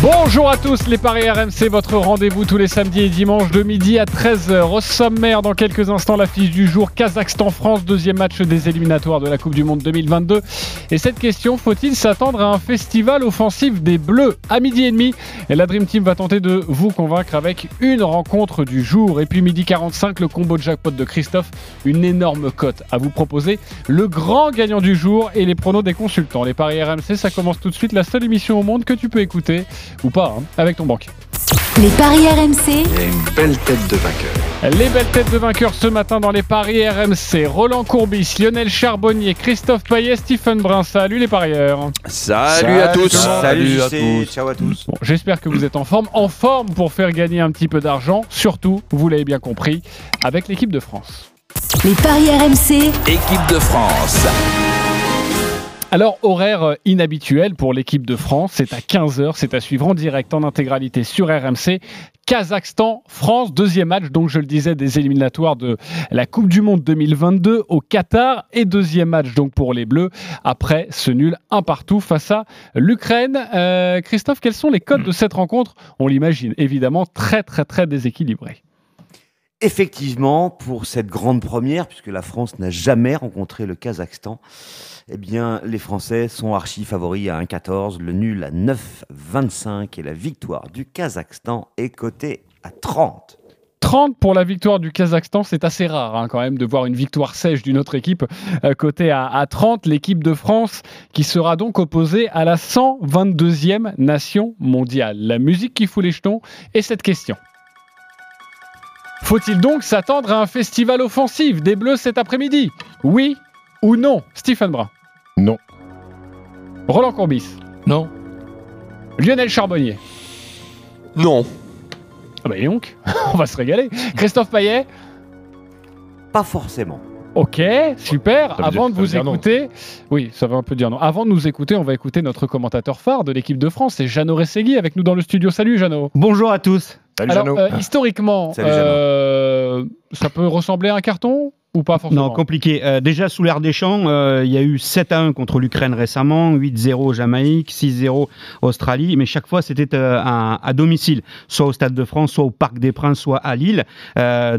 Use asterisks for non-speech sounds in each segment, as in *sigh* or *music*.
Bonjour à tous, les Paris RMC, votre rendez-vous tous les samedis et dimanches de midi à 13h. Au sommaire, dans quelques instants, l'affiche du jour Kazakhstan-France, deuxième match des éliminatoires de la Coupe du Monde 2022. Et cette question, faut-il s'attendre à un festival offensif des Bleus à midi et demi? Et la Dream Team va tenter de vous convaincre avec une rencontre du jour. Et puis midi 45, le combo de jackpot de Christophe, une énorme cote à vous proposer. Le grand gagnant du jour et les pronos des consultants. Les Paris RMC, ça commence tout de suite, la seule émission au monde que tu peux écouter ou pas, hein, avec ton banquier. Les paris RMC. Il y a une belle tête de vainqueur. Les belles têtes de vainqueurs ce matin dans les paris RMC. Roland Courbis, Lionel Charbonnier, Christophe Payet, Stephen Brun. Salut les parieurs. Salut, à tous. Salut, à tous. Ciao à tous. Bon, J'espère que vous êtes en forme. En forme pour faire gagner un petit peu d'argent. Surtout, vous l'avez bien compris, avec l'équipe de France. Les paris RMC. Équipe de France. Alors, horaire euh, inhabituel pour l'équipe de France, c'est à 15h, c'est à suivre en direct en intégralité sur RMC. Kazakhstan, France, deuxième match, donc je le disais, des éliminatoires de la Coupe du Monde 2022 au Qatar et deuxième match donc pour les Bleus après ce nul un partout face à l'Ukraine. Euh, Christophe, quels sont les codes de cette rencontre? On l'imagine évidemment très très très déséquilibré. Effectivement, pour cette grande première, puisque la France n'a jamais rencontré le Kazakhstan, eh bien, les Français sont archi favoris à 1,14, le nul à 9,25 et la victoire du Kazakhstan est cotée à 30. 30 pour la victoire du Kazakhstan, c'est assez rare hein, quand même de voir une victoire sèche d'une autre équipe euh, cotée à, à 30. L'équipe de France qui sera donc opposée à la 122e nation mondiale. La musique qui fout les jetons et cette question. Faut-il donc s'attendre à un festival offensif des Bleus cet après-midi? Oui ou non Stephen Brun? Non. Roland Courbis? Non. Lionel Charbonnier? Non. Ah bah et donc, *laughs* on va se régaler. Christophe Payet? Pas forcément. Ok, super. Ça Avant dire- de vous non. écouter, oui, ça veut un peu dire non. Avant de nous écouter, on va écouter notre commentateur phare de l'équipe de France, c'est Jeannot Ressegui avec nous dans le studio. Salut Jeannot. Bonjour à tous. Salut Alors, euh, historiquement, *laughs* Salut, euh, ça peut ressembler à un carton ou pas forcément Non, compliqué. Euh, déjà, sous l'air des champs, euh, il y a eu 7 à 1 contre l'Ukraine récemment, 8-0 Jamaïque, 6-0 Australie, mais chaque fois c'était euh, à, à domicile, soit au Stade de France, soit au Parc des Princes, soit à Lille. Euh,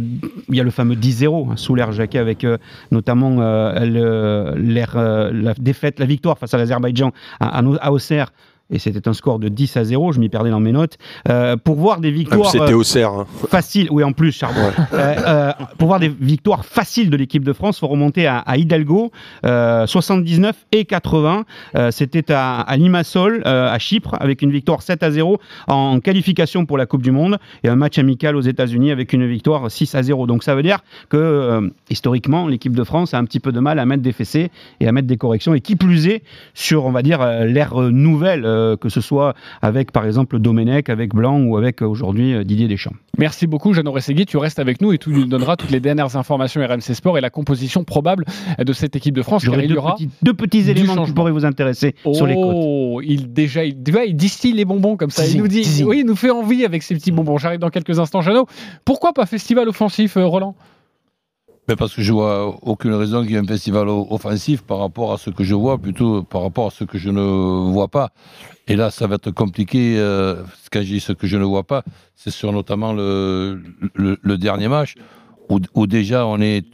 il y a le fameux 10-0 hein, sous l'air Jacquet avec euh, notamment euh, le- euh, la défaite, la victoire face à l'Azerbaïdjan à, à, à Auxerre. Et c'était un score de 10 à 0, je m'y perdais dans mes notes. Euh, pour voir des Ah, victoires. C'était euh, hein. facile, oui en plus, Charbon. Euh, euh, pour voir des victoires faciles de l'équipe de France, faut remonter à, à Hidalgo, euh, 79 et 80. Euh, C'était à, à Limassol, à Chypre, avec une victoire 7 à 0 en qualification pour la Coupe du Monde et un match amical aux États-Unis avec une victoire 6 à 0. Donc ça veut dire que historiquement, l'équipe de France a un petit peu de mal à mettre des fessées et à mettre des corrections. Et qui plus est sur, on va dire, l'ère nouvelle, euh, que ce soit avec par exemple Domenech, avec Blanc ou avec euh, aujourd'hui euh, Didier Deschamps. Merci beaucoup, Jeannot Ressegui. Tu restes avec nous et tu nous donneras toutes les dernières informations RMC Sport et la composition probable de cette équipe de France. Deux aura. petits, deux petits éléments qui pourraient vous intéresser sur les côtes. Oh, il déjà, il, il distille les bonbons comme ça. il nous dit, oui, il nous fait envie avec ces petits bonbons. J'arrive dans quelques instants, Jeannot. Pourquoi pas festival offensif, Roland? Mais parce que je vois aucune raison qu'il y ait un festival offensif par rapport à ce que je vois, plutôt par rapport à ce que je ne vois pas. Et là, ça va être compliqué. euh, quand je dis ce que je ne vois pas, c'est sur notamment le, dernier match, où, où déjà on est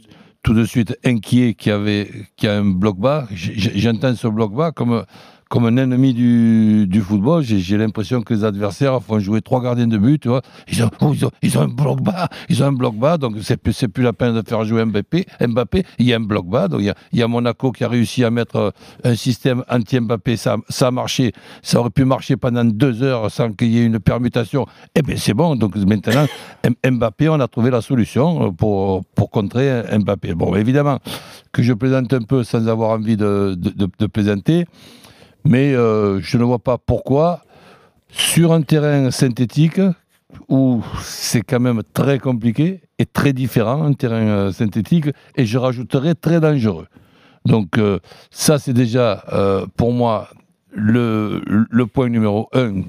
tout de suite inquiet qu'il y, avait, qu'il y a un bloc bas. J'entends ce bloc bas comme, comme un ennemi du, du football. J'ai l'impression que les adversaires font jouer trois gardiens de but. Tu vois. Ils, ont, oh, ils, ont, ils ont un bloc bas. Ils ont un bloc bas. Donc, c'est plus, plus la peine de faire jouer Mbappé. Mbappé, il y a un bloc bas. Donc, il y a, il y a Monaco qui a réussi à mettre euh, un système anti-Mbappé. Ça, ça a marché. Ça aurait pu marcher pendant deux heures sans qu'il y ait une permutation. Eh bien, c'est bon. Donc, maintenant, Mbappé, on a trouvé la solution euh, pour, pour contrer Mbappé. Bon, évidemment, que je plaisante un peu sans avoir envie de, de, de- de plaisanter. Mais euh, je ne vois pas pourquoi, sur un terrain synthétique, où c'est quand même très compliqué et très différent, un terrain euh, synthétique, et je rajouterais très dangereux. Donc euh, ça, c'est déjà pour moi le, le point numéro un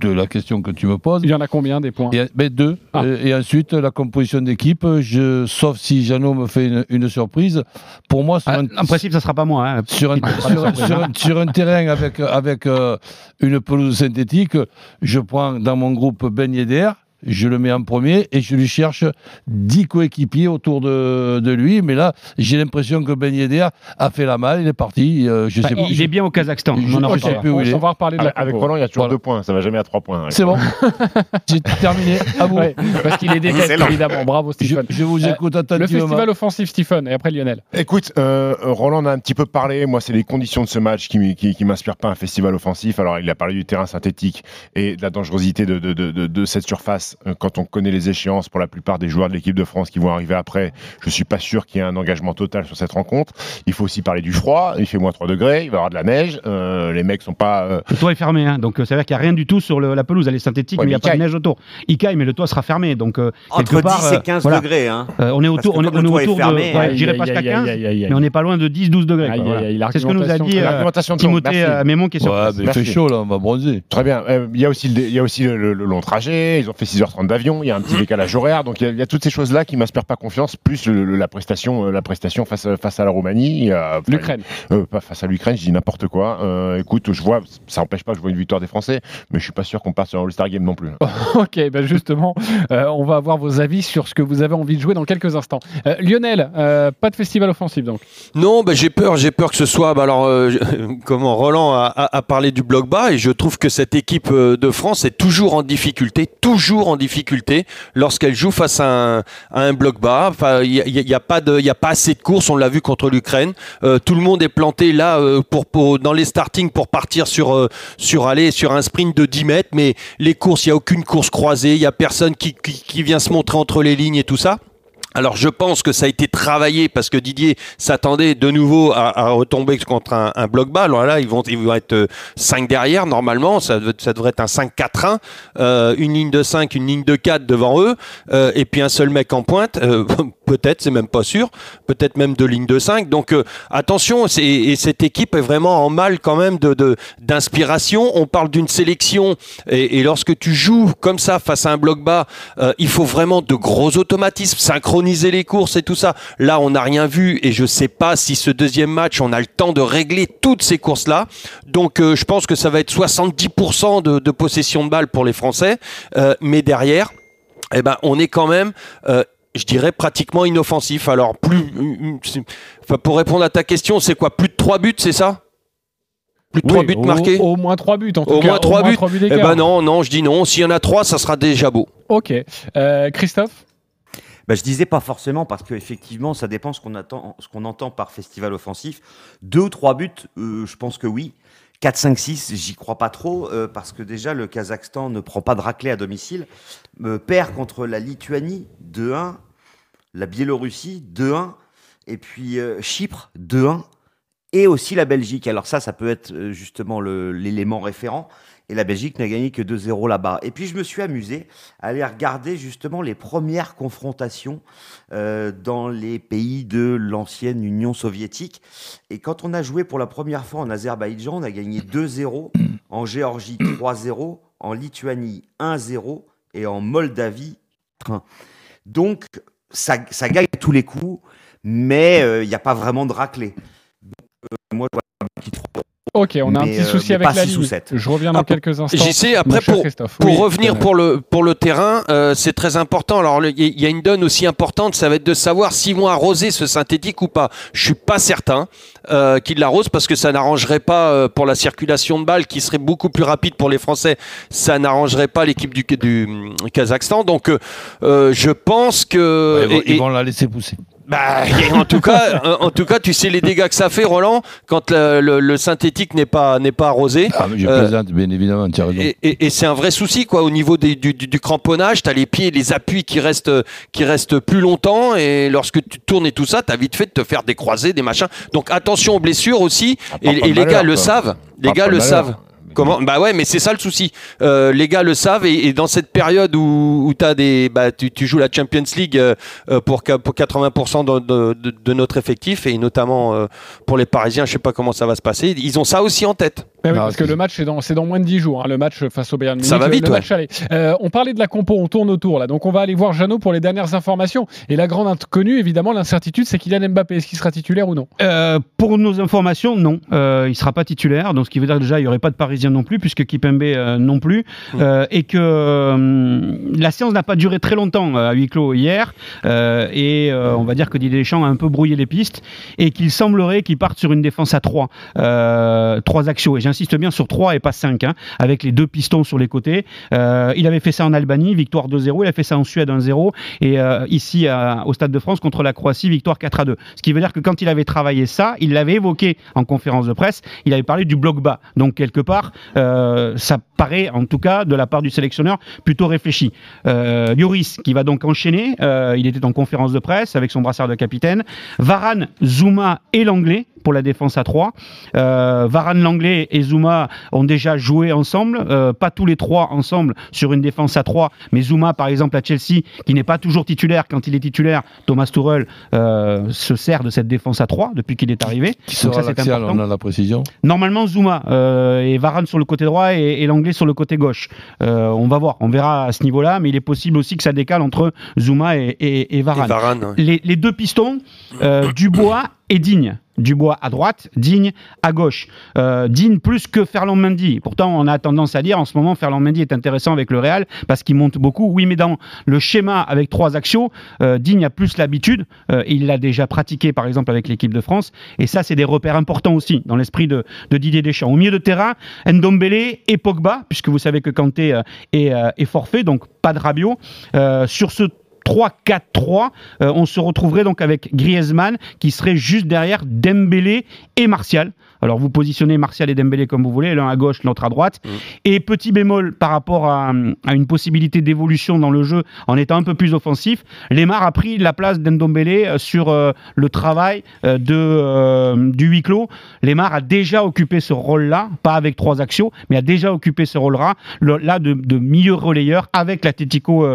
de la question que tu me poses. Il y en a combien des points Et, ben, deux. Ah. Et, et ensuite, la composition d'équipe, je, sauf si Jeannot me fait une, une surprise, pour moi, sur Ah, un, En principe, ça sera pas moi. hein. sur un, sur, surprise. sur un- sur un terrain avec, avec euh, une pelouse synthétique, je prends dans mon groupe Ben Yedder, je le mets en premier et je lui cherche 10 coéquipiers autour de, de lui. Mais là, j'ai l'impression que Ben Yedder a fait la malle, il est parti. euh, je sais pas. il est bien au Kazakhstan. Je- On en sais plus où on, il est. on va reparler de la Avec, compo. Roland, il y a toujours Voilà. deux points. Ça va jamais à trois points. C'est bon. *laughs* j'ai terminé. À vous. Ouais, parce qu'il est Excellent. évidemment. Bravo, Stephen. je vous Euh, écoute Le attentivement. festival offensif, Stephen, et après Lionel. Écoute, euh, Roland en a un petit peu parlé. Moi, c'est les conditions de ce match qui, qui, qui m'inspirent pas un festival offensif. Alors, il a parlé du terrain synthétique et de la dangerosité de, de, de, de, de cette surface. Euh, Quand on connaît les échéances pour la plupart des joueurs de l'équipe de France qui vont arriver après, je suis pas sûr qu'il y ait un engagement total sur cette rencontre. Il faut aussi parler du froid. Il fait moins 3 degrés. Il va y avoir de la neige. Euh, les mecs sont pas. euh, Le toit est fermé, hein, donc euh, ça veut dire qu'il n'y a rien du tout sur le- la pelouse. Elle est synthétique, Ouais, mais il n'y a pas de neige autour. Il caille, mais le toit sera fermé. Donc, euh, Entre quelque part, 10 et euh, 15 voilà. degrés. Hein. euh, on est autour, on est, on le est toit est autour fermé, de. ouais, aïe, je dirais Aïe, presque à aïe, aïe, 15, aïe, aïe, aïe. mais on n'est pas loin de 10-12 degrés. voilà. C'est ce que nous a dit euh, Timothée merci. Mémon qui est sur il fait chaud là, on va bronzer. Très bien. Il y a aussi, le long trajet. Ils ont fait 6h30 d'avion. Il y a un petit décalage horaire. Donc il y a, il y a toutes ces choses-là qui m'inspirent pas confiance. Plus le- le- la prestation, euh, la prestation face, à- face à la Roumanie. L'Ukraine. euh, pas face à l'Ukraine, je dis n'importe quoi. Euh, écoute, je vois, ça n'empêche pas que je vois une victoire des Français, mais je suis pas sûr qu'on parte sur un All-Star Game non plus. *laughs* Ok, ben justement, euh, on va avoir vos avis sur ce que vous avez envie de jouer dans quelques instants. Euh, Lionel, euh, pas de festival offensif donc. Non, bah, j'ai peur, j'ai peur que ce soit. bah, alors, euh, *laughs* comment Roland a, a- a parlé du bloc bas et je trouve que cette équipe euh, de France est toujours en difficulté, toujours en difficulté lorsqu'elle joue face à un, bloc bas. Il y, a- pas de, il assez de courses. On l'a vu contre l'Ukraine. Euh, tout le monde est planté là euh, dans les starting pour partir sur euh, sur aller sur un sprint de 10 mètres, mais les courses, il y a aucune course croisée. Il y a personne qui vient se montrer entre les lignes et tout ça. Alors je pense que ça a été travaillé parce que Didier s'attendait de nouveau à, retomber contre un, bloc bas. Là, ils vont, ils vont être 5 derrière normalement. Ça, dev- ça devrait être un 5-4-1. Euh, une ligne de 5, une ligne de 4 devant eux. euh, et puis un seul mec en pointe. Euh, Peut-être, c'est même pas sûr. Peut-être même deux lignes de 5. Donc euh, attention, et cette équipe est vraiment en mal quand même de- d'inspiration. On parle d'une sélection. Et, et lorsque tu joues comme ça face à un bloc bas, euh, il faut vraiment de gros automatismes, synchroniser les courses et tout ça. Là, on n'a rien vu et je sais pas si ce deuxième match, on a le temps de régler toutes ces courses-là. Donc, euh, je pense que ça va être 70% de, de possession de balle pour les Français. Euh, mais derrière, eh ben, on est quand même, euh, je dirais, pratiquement inoffensif. Alors, plus, enfin, pour répondre à ta question, c'est quoi Plus de 3 buts, c'est ça? Plus de 3 Oui, buts au, marqués? Au moins 3 buts en tout Au cas. moins trois buts. Eh ben non, non, je dis non. S'il y en a 3, ça sera déjà beau. Ok. Euh, Christophe? Bah, je disais pas forcément parce qu'effectivement, ça dépend ce qu'on attend, ce qu'on entend par festival offensif. Deux ou trois buts, euh, je pense que oui. 4, 5, 6, j'y crois pas trop euh, parce que déjà le Kazakhstan ne prend pas de raclée à domicile, euh, perd contre la Lituanie 2-1, la Biélorussie 2-1 et puis euh, Chypre 2-1 et aussi la Belgique. Alors ça, ça peut être euh, justement l'élément référent. Et la Belgique n'a gagné que 2-0 là-bas. Et puis je me suis amusé à aller regarder justement les premières confrontations euh, dans les pays de l'ancienne Union soviétique. Et quand on a joué pour la première fois en Azerbaïdjan, on a gagné 2-0, en Géorgie 3-0, en Lituanie 1-0 et en Moldavie 1. Donc ça, ça gagne à tous les coups, mais euh, il n'y a pas vraiment de raclée. Donc, euh, moi, je vois. Ok, on a un petit euh, souci avec pas la six ou ligne. sept. Je reviens dans Ah, pour- quelques instants. J'y sais, après, pour, Christophe. Pour Oui, revenir pour le, pour le terrain, euh, c'est très important. Alors, il y a une donne aussi importante, ça va être de savoir s'ils vont arroser ce synthétique ou pas. Je suis pas certain euh, qu'ils l'arrosent parce que ça n'arrangerait pas euh, pour la circulation de balles qui serait beaucoup plus rapide pour les Français. Ça n'arrangerait pas l'équipe du, du Kazakhstan. Donc, je pense que. ils, vont, et- ils vont la laisser pousser. Bah, *laughs* en tout cas, en- tout cas, tu sais les dégâts que ça fait, Roland, quand le, le- le synthétique n'est pas n'est pas arrosé. Ah, mais je Euh, plaisante, bien évidemment, tu as raison. Et, et- et c'est un vrai souci quoi au niveau des- du, du- du cramponnage. Tu as les pieds, les appuis qui restent, qui restent plus longtemps et lorsque tu tournes et tout ça, tu as vite fait de te faire des croisés, des machins. Donc attention aux blessures aussi. Ah, et et les gars le savent. Les Pas gars le malheur. savent. Comment Bah ouais, mais c'est ça le souci. Euh, les gars le savent et, dans cette période où, où bah, tu, joues la Champions League euh, euh, pour, pour 80% de, notre effectif et notamment pour les Parisiens, je sais pas comment ça va se passer. Ils ont ça aussi en tête. Mais oui, Non, parce que le match, c'est dans, moins de 10 jours, hein, le match face au Bayern Munich. Ça va vite, le ouais. match. Euh, on parlait de la compo, on tourne autour là. Donc on va aller voir Jeannot pour les dernières informations. Et la grande inconnue, évidemment, l'incertitude, c'est Kylian Mbappé. Est-ce qu'il sera titulaire ou non? Euh, pour nos informations, non. Euh, il sera pas titulaire. Donc, ce qui veut dire que déjà, il n'y aurait pas de Parisien non plus, puisque Kipembe euh, non plus. Euh, et que euh, la séance n'a pas duré très longtemps à huis clos hier. Euh, et euh, on va dire que Didier Deschamps a un peu brouillé les pistes. Et qu'il semblerait qu'il parte sur une défense à 3. Euh, 3 axiaux. Et j'insiste bien sur 3 et pas 5. hein, avec les deux pistons sur les côtés. Euh, il avait fait ça en Albanie, victoire 2-0. Il a fait ça en Suède 1-0. Et euh, ici, au Stade de France, contre la Croatie, victoire 4-2. Ce qui veut dire que quand il avait travaillé ça, il l'avait évoqué en conférence de presse, il avait parlé du bloc bas. Donc, quelque part, euh, ça paraît, en tout cas, de la part du sélectionneur, plutôt réfléchi. Lloris, qui va donc enchaîner, il était en conférence de presse avec son brassard de capitaine. Varane, Zuma et l'anglais pour la défense à 3. Euh, Varane, Langlais et Zuma ont déjà joué ensemble, euh, pas tous les trois ensemble sur une défense à 3, mais Zuma par exemple à Chelsea, qui n'est pas toujours titulaire, quand il est titulaire, Thomas Tuchel euh, se sert de cette défense à 3 depuis qu'il est arrivé. Qui Donc sera ça c'est important. on a la précision. Normalement Zuma euh, et Varane sur le côté droit et, et l'anglais sur le côté gauche. Euh, on va voir, on verra à ce niveau-là, mais il est possible aussi que ça décale entre Zuma et, et- et Varane Et Varane, ouais. les, les deux pistons, euh, Dubois et Digne. Dubois à droite, Digne à gauche. Euh, Digne plus que Ferland Mendy. Pourtant, on a tendance à dire en ce moment, Ferland Mendy est intéressant avec le Real parce qu'il monte beaucoup. Oui, mais dans le schéma avec trois axiaux, euh, Digne a plus l'habitude. euh, il l'a déjà pratiqué, par exemple, avec l'équipe de France. Et ça, c'est des repères importants aussi dans l'esprit de, Didier Deschamps. Au milieu de terrain, Ndombele et Pogba, puisque vous savez que Kanté est, forfait, donc pas de Rabiot. Sur ce 3-4-3, euh, on se retrouverait donc avec Griezmann qui serait juste derrière Dembélé et Martial. Alors vous positionnez Martial et Dembélé comme vous voulez, l'un à gauche, l'autre à droite. Et petit bémol par rapport à, à une possibilité d'évolution dans le jeu en étant un peu plus offensif, Lemar a pris la place d'Endombélé euh, sur euh, le travail euh, de, euh, du huis clos. Lemar a déjà occupé ce rôle-là, pas avec trois actions, mais a déjà occupé ce rôle-là le- là de, de milieu relayeur avec l'Atlético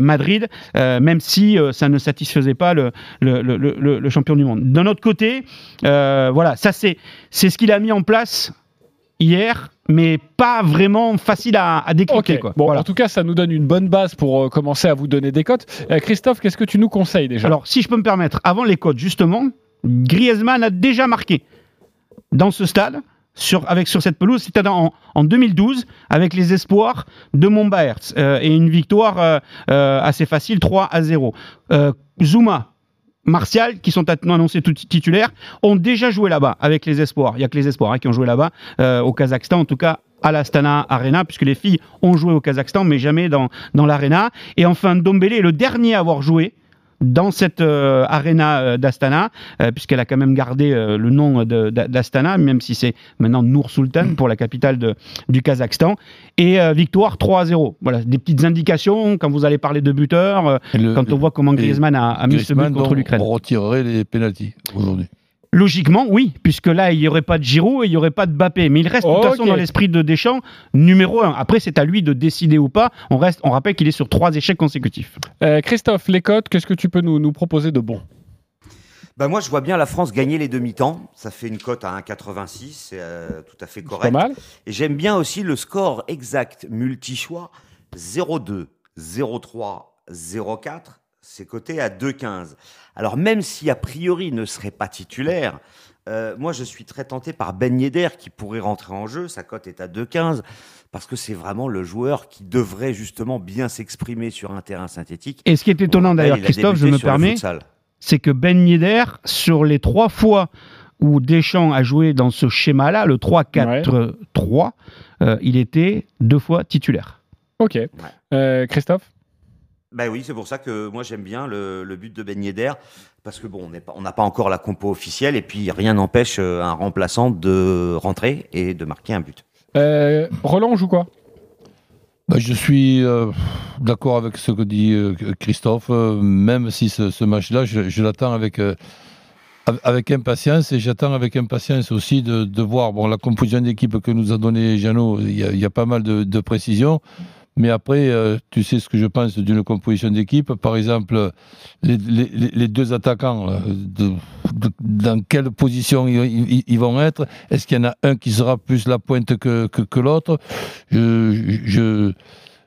Madrid, même si ça ne satisfaisait pas le, le, le- champion du monde. D'un autre côté, voilà, ça c'est c'est ce qu'il a mis en place hier, mais pas vraiment facile à, à décrypter. Quoi. Bon, Voilà. en tout cas, ça nous donne une bonne base pour euh, commencer à vous donner des cotes. Euh, Christophe, qu'est-ce que tu nous conseilles déjà? Alors, si je peux me permettre, avant les codes, justement, Griezmann a déjà marqué dans ce stade. Sur, avec, sur cette pelouse, c'était en, en 2012 avec les espoirs de Montbaerts euh, et une victoire assez facile 3 à 0. Euh, Zuma, Martial, qui sont annoncés titulaires, ont déjà joué là-bas avec les espoirs. Il n'y a que les espoirs hein, qui ont joué là-bas, euh, au Kazakhstan en tout cas à l'Astana Arena, puisque les filles ont joué au Kazakhstan, mais jamais dans, dans l'Arena. Et enfin, Dombele est le dernier à avoir joué dans cette euh, arena euh, d'Astana, euh, puisqu'elle a quand même gardé euh, le nom d'Astana, même si c'est maintenant Nour Sultan pour la capitale de- du Kazakhstan. Et victoire 3 à 0. Voilà, des petites indications quand vous allez parler de buteurs, quand on voit comment Griezmann a, a mis ce but contre l'Ukraine. On retirerait les pénalties aujourd'hui. Logiquement, oui, puisque là, il n'y aurait pas de Giroud et il n'y aurait pas de Mbappé. Mais il reste de toute façon dans l'esprit de Deschamps numéro 1. Après, c'est à lui de décider ou pas. On, reste, on rappelle qu'il est sur trois échecs consécutifs. Euh, Christophe, les cotes, qu'est-ce que tu peux nous, nous proposer de bon? Bah moi, je vois bien la France gagner les demi-temps. Ça fait une cote à 1,86, c'est euh, tout à fait Pas correct. mal. Et j'aime bien aussi le score exact multi-choix 0,2, 0,3, 0,4. C'est coté à 2,15. Alors même si a priori il ne serait pas titulaire, euh, moi je suis très tenté par Ben Yedder qui pourrait rentrer en jeu. Sa cote est à 2,15 parce que c'est vraiment le joueur qui devrait justement bien s'exprimer sur un terrain synthétique. Et ce qui est étonnant d'ailleurs, Christophe, je me permets, c'est que Ben Yedder, sur les trois fois où Deschamps a joué dans ce schéma-là, le 3-4-3, euh, il était deux fois titulaire. Ok. Euh, Christophe? Ben oui, c'est pour ça que moi j'aime bien le, le but de Ben Yedder, parce que bon, on n'a pas encore la compo officielle, et puis rien n'empêche euh, un remplaçant de rentrer et de marquer un but. Euh, Roland, on joue quoi? Bah, je suis euh, d'accord avec ce que dit euh, Christophe, euh, même si ce, ce match-là, je, je l'attends avec, euh, av- avec impatience et j'attends avec impatience aussi de, de voir bon, la composition d'équipe que nous a donné Jeannot. Il y a, il y a pas mal de, de précisions, Mais après, euh, tu sais ce que je pense d'une composition d'équipe. Par exemple, les, deux attaquants, de- dans quelle position ils, vont être? Est-ce qu'il y en a un qui sera plus la pointe que, que, que l'autre? Je, je,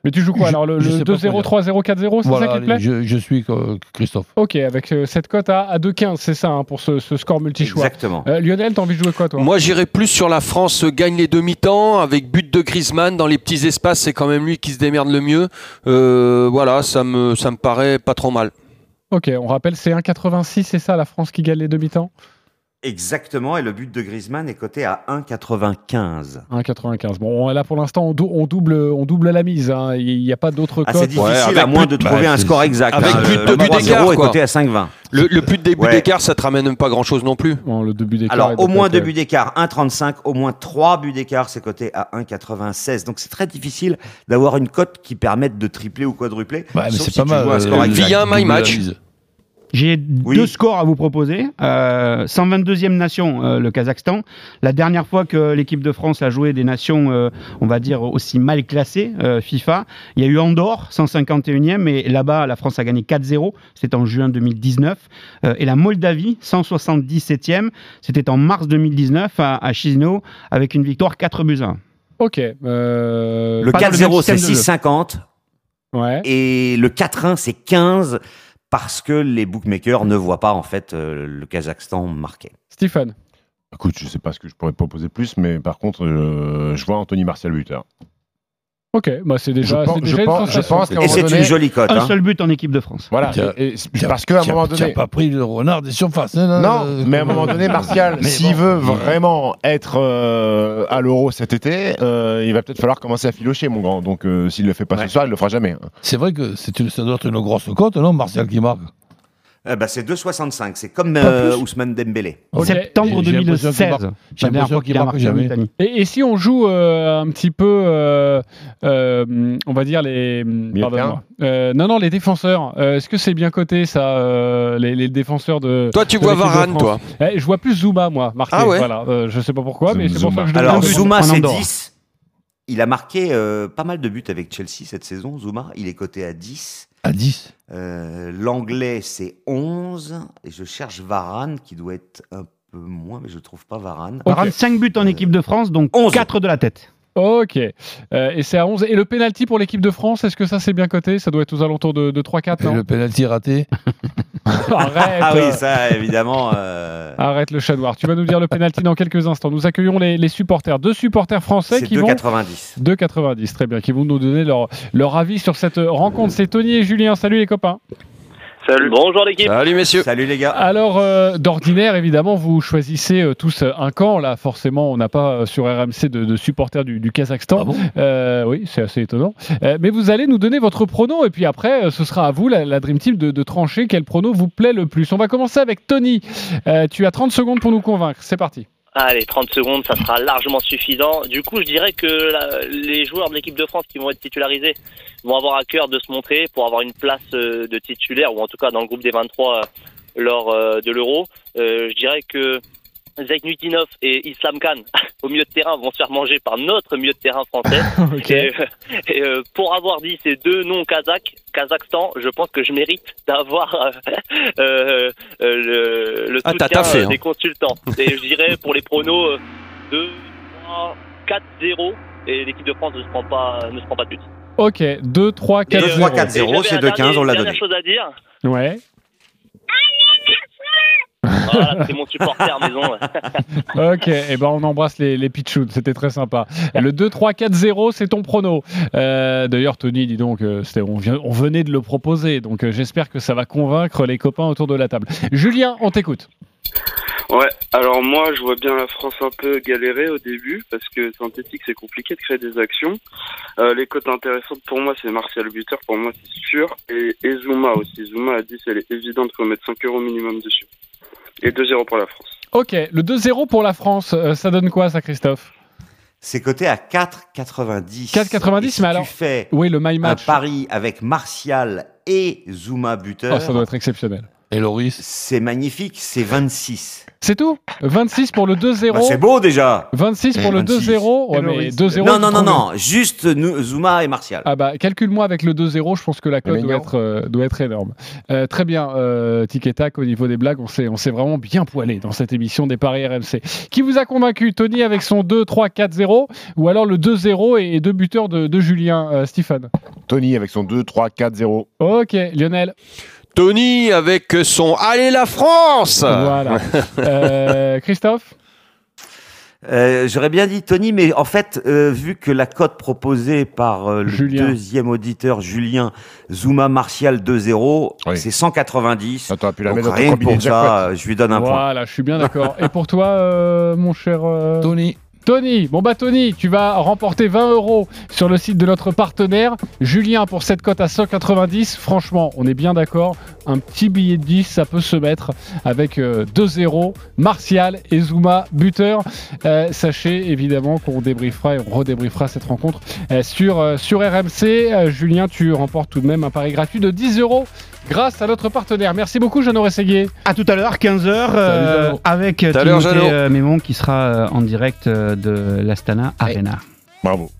Mais tu joues quoi Je- alors Le, je le sais pas 2-0, quoi 3-0, 4-0, c'est voilà, ça qui te plaît je, je suis euh, Christophe. Ok, avec euh, cette cote à, à 2-15, c'est ça hein, pour ce, ce score multi-choix. Exactement. Euh, Lionel, t'as envie de jouer quoi toi? Moi, j'irais plus sur la France gagne les demi-temps avec but de Griezmann dans les petits espaces. C'est quand même lui qui se démerde le mieux. Euh, voilà, ça me, ça me paraît pas trop mal. Ok, on rappelle, c'est 1,86, c'est ça la France qui gagne les demi-temps? Exactement. Et le but de Griezmann est coté à 1,95. 1,95. Bon, là pour l'instant, on, dou- on double, on double la mise. hein. Il n'y a pas d'autres Ah, c'est difficile Ouais, à moins de trouver bah, un score exact. avec hein. but Le de but 3-0 d'écart, est coté à 5,20. Le, le but des buts Ouais. d'écart, ça te ramène pas grand-chose non plus. Bon, le début d'écart. Alors, au moins deux buts d'écart, 1,35, au moins trois buts d'écart, c'est coté à 1,96. Donc, c'est très difficile d'avoir une cote qui permette de tripler ou quadrupler. Ouais, mais c'est si pas mal. euh. Via un my match. J'ai Oui. deux scores à vous proposer. Euh, 122e nation, euh, le Kazakhstan. La dernière fois que l'équipe de France a joué des nations, euh, on va dire, aussi mal classées, euh, FIFA, il y a eu Andorre, 151e, et là-bas, la France a gagné 4-0. C'était en juin 2019. Euh, et la Moldavie, 177e, c'était en mars 2019 à, à Chisinau, avec une victoire 4 buts à 1. Ok. euh, Le Pas dans le même 4-0, c'est système de jeu. 6,50. Ouais. Et le 4-1, c'est 15 parce que les bookmakers ne voient pas, en fait, euh, le Kazakhstan marqué. Stephen. Écoute, je sais pas ce que je pourrais proposer plus, mais par contre, euh, je vois Anthony Martial buteur. Ok, bah c'est déjà, Je pense- déjà je une pense- je pense Et c'est une jolie cote. Un hein. seul but en équipe de France. Voilà. Et- et- parce qu'à un moment donné. pas pris le renard des surfaces. Non, euh, mais à un moment donné, Martial, *laughs* s'il bon, veut vraiment être euh, à l'euro cet été, euh, il va peut-être falloir commencer à filocher, mon grand. Donc, euh, s'il le fait pas Ouais. ce soir, il le fera jamais. hein. C'est vrai que c'est une, ça doit être une grosse cote, non, Martial qui marque? Eh ben, c'est 2,65. C'est comme euh, Ousmane Dembélé. Ok. Septembre J'ai- j'ai l'impression 2016. qu'il marque- la j'ai l'impression qu'il marque marqué en jamais. Et, et si on joue euh, un petit peu, euh, euh, on va dire les, pardonne-moi. Euh, non non les défenseurs. Euh, Est-ce que c'est bien coté ça, euh, les, les défenseurs de Toi, tu de vois Varane, toi. Eh, Je vois plus Zuma moi marqué. Ah ouais Voilà. Euh, je sais pas pourquoi, mais c'est pour ça Zuma. que je Alors. Zuma, en c'est Andorre. 10. Il a marqué euh, pas mal de buts avec Chelsea cette saison, Zuma. Il est coté à 10. À 10 Euh, L'anglais, c'est 11. Et je cherche Varane, qui doit être un peu moins, mais je trouve pas Varane. Varane, 5 buts en équipe de France, donc 11. 4 de la tête. Ok. Euh, et c'est à 11. Et le penalty pour l'équipe de France, est-ce que ça c'est bien coté? Ça doit être aux alentours de, de 3-4, Et non? le penalty raté? *laughs* *laughs* Arrête. Ah oui, ça, évidemment. euh, Arrête le chat noir. Tu vas nous dire le penalty dans quelques instants. Nous accueillons les, les supporters, deux supporters français qui vont 2,90. 2,90, très bien, qui vont nous donner leur, leur avis sur cette rencontre. C'est Tony et Julien. Salut les copains. Salut. Bonjour l'équipe. Salut, messieurs. Salut les gars. Alors, euh, d'ordinaire, évidemment, vous choisissez euh, tous un camp. Là, forcément, on n'a pas euh, sur RMC de, de supporters du, du Kazakhstan. Ah bon Euh, oui, c'est assez étonnant. Euh, mais vous allez nous donner votre prono et puis après, euh, ce sera à vous, la, la Dream Team, de, de trancher quel prono vous plaît le plus. On va commencer avec Tony. Euh, tu as 30 secondes pour nous convaincre. C'est parti. Allez, 30 secondes, ça sera largement suffisant. Du coup, je dirais que les joueurs de l'équipe de France qui vont être titularisés vont avoir à cœur de se montrer pour avoir une place euh, de titulaire, ou en tout cas dans le groupe des 23 euh, lors euh, de l'Euro. Je dirais que Zaid Nutinov et Islam Khan, *laughs* au milieu de terrain, vont se faire manger par notre milieu de terrain français. *laughs* Ok. Et, euh, et, euh, pour avoir dit ces deux noms kazakhs, Kazakhstan, je pense que je mérite d'avoir euh, euh, euh, le, le Ah, soutien hein. des consultants. Et je dirais pour les pronos euh, 2, 3, 4, 0. Et l'équipe de France ne se prend pas, ne se prend pas de but. Ok, 2, 3, 4, Et, 0. 3, 4, Et 0, j'avais c'est un 2, 15, dernier- on l'a dernière donné. chose à dire. Ouais. Voilà, c'est mon supporter maison. *laughs* Ok, et ben on embrasse les, les pitchouns, c'était très sympa. Le 2-3-4-0, c'est ton prono. Euh, D'ailleurs, Tony, dis donc, euh, c'était- on, vient- on venait de le proposer, donc euh, j'espère que ça va convaincre les copains autour de la table. Julien, on t'écoute. Ouais, alors moi je vois bien la France un peu galérer au début parce que synthétique c'est compliqué de créer des actions. Euh, les cotes intéressantes pour moi c'est Martial Buteur, pour moi c'est sûr. Et, et Zuma aussi. Zuma a dit elle est évidente, faut mettre 5 euros minimum dessus. Et 2-0 pour la France. Ok, le 2-0 pour la France, euh, ça donne quoi ça, Christophe? C'est coté à 4,90. 4,90, Et si mais alors- tu fais Oui, le my un match? pari avec Martial et Zuma buteur, Oh, ça doit être exceptionnel. Et Loris C'est magnifique, c'est 26. C'est tout 26 pour le 2-0. Bah, c'est beau déjà 26 pour Et le 26. 2-0. Ouais, Et mais Loris. 2-0. Non, non, non, non, juste nous, Zuma et Martial. Ah bah calcule-moi avec le 2-0, je pense que la cote doit être, euh, doit être énorme. Euh, très bien, euh, Tic et Tac, au niveau des blagues, on s'est, on s'est vraiment bien poilé dans cette émission des Paris RMC. Qui vous a convaincu? Tony avec son 2-3-4-0 ou alors le 2-0 et, et deux buteurs de, de Julien euh, Stéphane? Tony avec son 2, 3, 4, 0. Ok, Lionel, Tony avec son Allez la France voilà. *laughs* Euh, Christophe Euh, J'aurais bien dit Tony, mais en fait, euh, vu que la cote proposée par euh, le Julien. deuxième auditeur, Julien, Zuma Martial 2-0, Oui. c'est 190. Ça, t'aurais pu la Donc rien que pour ça, je lui donne un point. Voilà, je suis bien d'accord. Et pour toi, euh, mon cher euh, Tony Tony, bon bah Tony, tu vas remporter 20 euros sur le site de notre partenaire. Julien, pour cette cote à 190, franchement, on est bien d'accord. Un petit billet de 10, ça peut se mettre avec euh, 2-0. Martial et Zuma, buteur. Euh, sachez évidemment qu'on débriefera et on redébriefera cette rencontre euh, sur, euh, sur RMC. Euh, Julien, tu remportes tout de même un pari gratuit de 10 euros grâce à notre partenaire. Merci beaucoup, Jeannot Rességuier. À tout à l'heure, 15h, Jeannot. avec euh, à Timothée euh, Mémon qui sera euh, en direct euh, de l'Astana Arena. Bravo.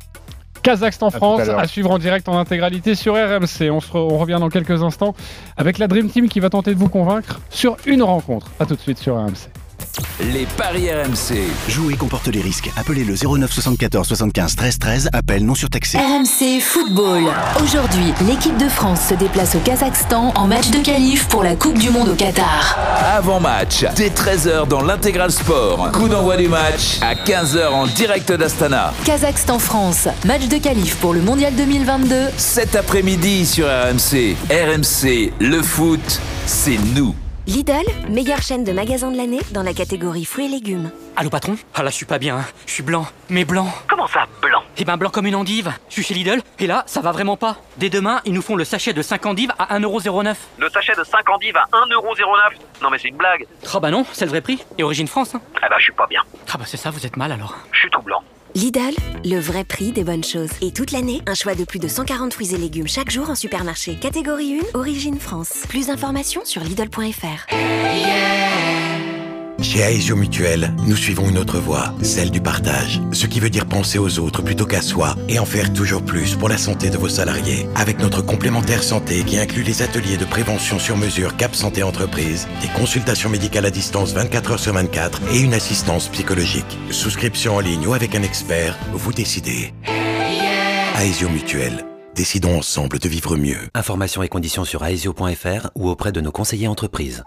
Kazakhstan-France À tout à à, suivre en direct en intégralité sur RMC. On, se re- on revient dans quelques instants avec la Dream Team qui va tenter de vous convaincre sur une rencontre. A tout de suite sur RMC. Les paris RMC. Jouer comporte les risques. Appelez le 09 74 75 13 13. Appel non surtaxé. RMC Football. Aujourd'hui, l'équipe de France se déplace au Kazakhstan en match de qualif pour la Coupe du Monde au Qatar. Avant-match, dès 13h dans l'intégral sport. Coup d'envoi du match à 15h en direct d'Astana. Kazakhstan-France, match de qualif pour le Mondial 2022. Cet après-midi sur RMC. RMC, le foot, c'est nous. Lidl, meilleure chaîne de magasins de l'année dans la catégorie fruits et légumes. Allô patron? Ah là je suis pas bien, hein. je suis blanc, mais blanc. Comment ça, blanc? Eh ben blanc comme une endive. Je suis chez Lidl et là ça va vraiment pas. Dès demain, ils nous font le sachet de 5 endives à 1,09€. Le sachet de 5 endives à 1,09€. Non mais c'est une blague. Ah bah non, c'est le vrai prix. Et origine France. Hein. Eh bah je suis pas bien. Ah bah c'est ça, vous êtes mal alors. Je suis tout blanc. Lidl, le vrai prix des bonnes choses. Et toute l'année, un choix de plus de 140 fruits et légumes chaque jour en supermarché. Catégorie 1, origine France. Plus d'informations sur Lidl.fr. Chez Aesio Mutuel, nous suivons une autre voie, celle du partage. Ce qui veut dire penser aux autres plutôt qu'à soi et en faire toujours plus pour la santé de vos salariés. Avec notre complémentaire santé qui inclut les ateliers de prévention sur mesure Cap Santé Entreprise, des consultations médicales à distance 24 heures sur 24 et une assistance psychologique. Souscription en ligne ou avec un expert, vous décidez. Aesio Mutuel. Décidons ensemble de vivre mieux. Informations et conditions sur aesio.fr ou auprès de nos conseillers entreprises.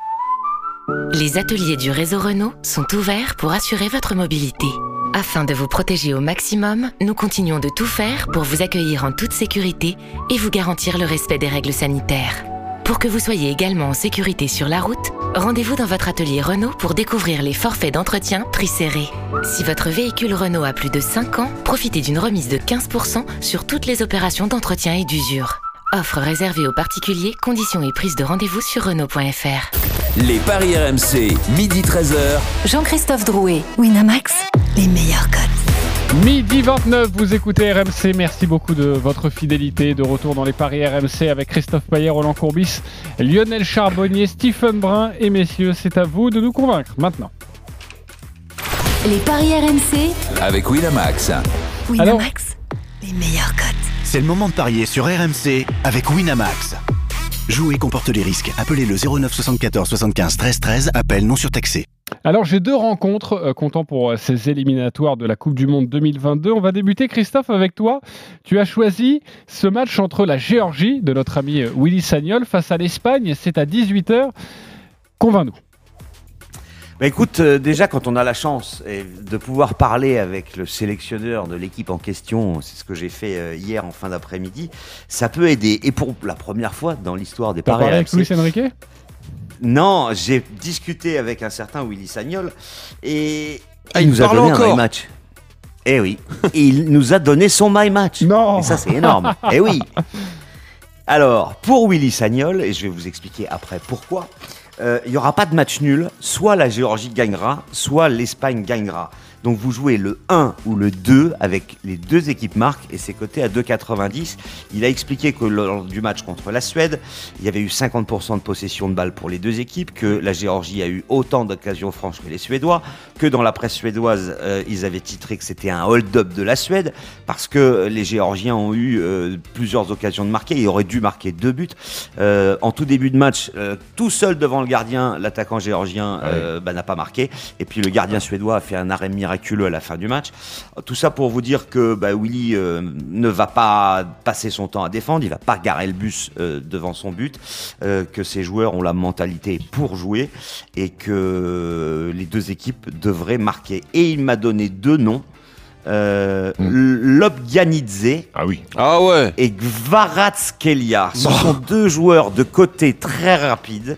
Les ateliers du réseau Renault sont ouverts pour assurer votre mobilité. Afin de vous protéger au maximum, nous continuons de tout faire pour vous accueillir en toute sécurité et vous garantir le respect des règles sanitaires. Pour que vous soyez également en sécurité sur la route, rendez-vous dans votre atelier Renault pour découvrir les forfaits d'entretien prix serrés. Si votre véhicule Renault a plus de 5 ans, profitez d'une remise de 15% sur toutes les opérations d'entretien et d'usure. Offre réservée aux particuliers, conditions et prise de rendez-vous sur Renault.fr. Les paris RMC, midi 13h. Jean-Christophe Drouet, Winamax, les meilleurs codes. Midi 29, vous écoutez RMC. Merci beaucoup de votre fidélité. De retour dans les paris RMC avec Christophe Payet, Roland Courbis, Lionel Charbonnier, Stephen Brun. Et messieurs, c'est à vous de nous convaincre maintenant. Les paris RMC, Avec Winamax. Winamax, les meilleurs codes. C'est le moment de parier sur RMC avec Winamax. Jouer comporte les risques. Appelez le 09 74 75 13 13. Appel non surtaxé. Alors j'ai deux rencontres euh, comptant pour euh, ces éliminatoires de la Coupe du Monde 2022. On va débuter Christophe avec toi. Tu as choisi ce match entre la Géorgie de notre ami euh, Willy Sagnol face à l'Espagne. C'est à 18h. Convainc-nous. Bah écoute, euh, déjà quand on a la chance de pouvoir parler avec le sélectionneur de l'équipe en question, c'est ce que j'ai fait euh, hier en fin d'après-midi, ça peut aider. Et pour la première fois dans l'histoire des T'as paris parlé avec Luis Enrique? Non, j'ai discuté avec un certain Willy Sagnol et Ah, il il nous a parle donné un encore my match. Eh oui, et *laughs* il nous a donné son my match. Non. Et ça c'est énorme. *laughs* eh oui. Alors, pour Willy Sagnol, et je vais vous expliquer après pourquoi, euh, il n'y aura pas de match nul. Soit la Géorgie gagnera, soit l'Espagne gagnera. Donc vous jouez le 1 ou le 2 avec les deux équipes marques et c'est coté à 2,90. Il a expliqué que lors du match contre la Suède, il y avait eu 50% de possession de balles pour les deux équipes, que la Géorgie a eu autant d'occasions franches que les Suédois, que dans la presse suédoise, euh, ils avaient titré que c'était un hold-up de la Suède parce que les Géorgiens ont eu euh, plusieurs occasions de marquer. Ils auraient dû marquer deux buts. Euh, en tout début de match, tout seul devant le gardien, l'attaquant géorgien euh, bah, n'a pas marqué. Et puis le gardien suédois a fait un arrêt miraculeux à la fin du match. Tout ça pour vous dire que bah, Willy euh, ne va pas passer son temps à défendre, il va pas garer le bus euh, devant son but, euh, que ses joueurs ont la mentalité pour jouer et que les deux équipes devraient marquer. Et il m'a donné deux noms. Euh, Lobjanidze ah oui. ah ouais. et Gvaratskelia. Ce sont deux joueurs de côté très rapides.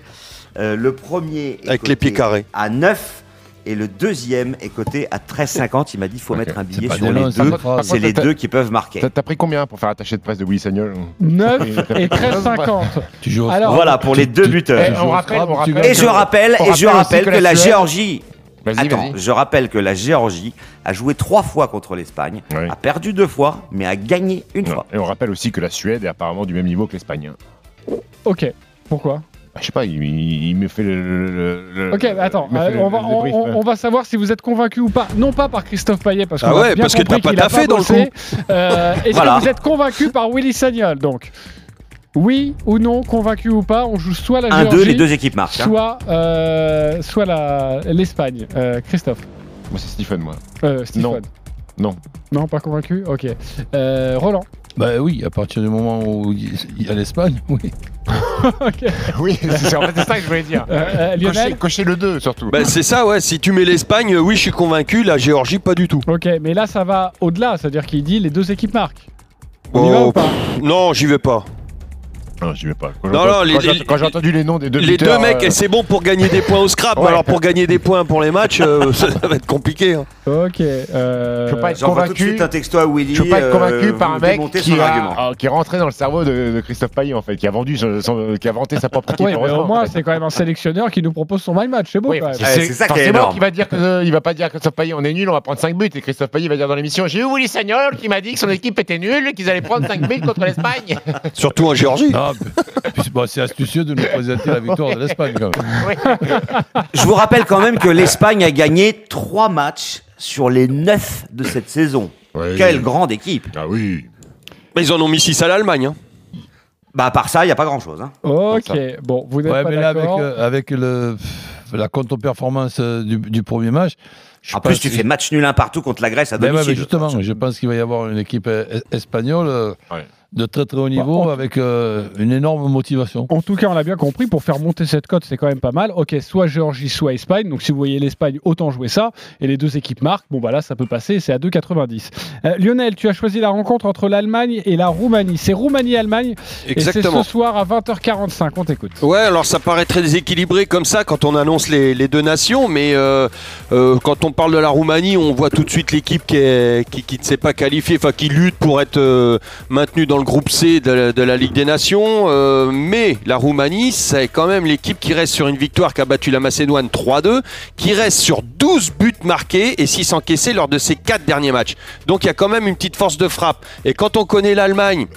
Euh, le premier est Avec les pieds carrés. à 9 et le deuxième est coté à 13,50. Il m'a dit qu'il faut mettre un billet sur les deux. grave. C'est les deux qui peuvent marquer. T'as pris combien pour faire attaché de presse de Willy Sagnol 9 et 13,50. Tu joues Alors, Voilà pour les deux buteurs. On rappelle, on rappelle Et je rappelle, et je rappelle que la Géorgie. Attends, je rappelle que la Géorgie a joué trois fois contre l'Espagne, Oui. a perdu deux fois, mais a gagné une Non. fois. Et on rappelle aussi que la Suède est apparemment du même niveau que l'Espagne. hein. Ok. Pourquoi? Je sais pas, il, il- il me fait le. Ok, bah attends, fait euh, le- on, va, le on, brief, on- euh. on va savoir si vous êtes convaincu ou pas. Non pas par Christophe Payet, parce qu'on Ah a ouais, bien parce que compris t'as pas qu'il a taffé dans le coup. Euh, Est-ce Voilà. que vous êtes convaincu par Willy Sagnol Donc, oui ou non, convaincu ou pas, on joue soit la Un, Géorgie, deux, les deux équipes marquent. hein. soit, euh, soit la- l'Espagne. Euh, Christophe, Moi, c'est Stephen, moi. euh, Stephen. Non. Non. Non, pas convaincu? Ok. Euh, Roland. Bah oui, à partir du moment où il y a l'Espagne, oui. *laughs* ok. *laughs* Oui, c'est en fait, c'est ça que je voulais dire. Euh, euh, Cocher, Lionel cocher le 2 surtout. Bah, c'est ça, ouais. Si tu mets l'Espagne, oui, je suis convaincu. La Géorgie, pas du tout. Ok, mais là ça va au-delà, c'est-à-dire qu'il dit les deux équipes marquent. On y va Oh, ou pas? pff, Non, j'y vais pas. Non, j'y vais pas. Quand Non, j'ai- non, les- quand j'ai- entendu les noms des deux Les buteurs, deux mecs, euh, c'est bon pour gagner des points au scrap, Ouais. alors pour gagner des points pour les matchs, euh, *laughs* ça va être compliqué. hein. Ok. Euh... Je peux pas être J'envoie tout de convaincu. suite un texto à Willy. Je peux pas être euh, convaincu par un mec démontez qui, son a- argument. ah, qui est rentré dans le cerveau de, de Christophe Payet en fait, qui a vendu, son- son- qui a vanté sa propre équipe. Oui, mais au moins en fait. c'est quand même un sélectionneur qui nous propose son my match, c'est beau Oui, quand même. c'est Ouais, c'est ça qui est énorme. qu'il va dire que euh, il va pas dire à Christophe Payet on est nul, on va prendre 5 buts et Christophe Payet va dire dans l'émission j'ai eu Willy Sagnol qui m'a dit que son équipe était nulle et qu'ils allaient prendre 5 buts contre l'Espagne. Surtout en Géorgie. Bon, c'est astucieux de nous présenter la victoire de l'Espagne quand même. Je vous rappelle quand même que l'Espagne a gagné trois matchs sur les neuf de cette saison. Oui. Quelle grande équipe Ah oui. Mais ils en ont mis 6 à l'Allemagne. hein. Bah à part ça, il n'y a pas grand-chose. hein. Ok, bon, vous n'êtes Ouais, pas mais là, avec, d'accord. euh, avec le, la contre-performance euh, du, du premier match. je En plus, tu fais match nul un partout contre la Grèce à Mais ouais, domicile. mais justement, je pense qu'il va y avoir une équipe euh, es- espagnole Ouais. De très très haut niveau on- avec euh, une énorme motivation. En tout cas, on l'a bien compris, pour faire monter cette cote, c'est quand même pas mal. Ok, soit Géorgie, soit Espagne. Donc si vous voyez l'Espagne, autant jouer ça. Et les deux équipes marquent. Bon, bah là, ça peut passer, c'est à 2,90. Euh, Lionel, tu as choisi la rencontre entre l'Allemagne et la Roumanie. C'est Roumanie-Allemagne. Et c'est Exactement. ce soir à 20h45. On t'écoute. Ouais, alors ça paraît très déséquilibré comme ça quand on annonce les, les deux nations, mais euh, euh, quand on parle de la Roumanie, on voit tout de suite l'équipe qui, est- qui, qui ne s'est pas qualifiée, enfin qui lutte pour être euh, maintenue dans le groupe C de, la- Ligue des Nations. euh, mais la Roumanie, c'est quand même l'équipe qui reste sur une victoire qui a battu la Macédoine 3-2, qui reste sur 12 buts marqués et 6 encaissés lors de ses 4 derniers matchs. Donc il y a quand même une petite force de frappe. Et quand on connaît l'Allemagne,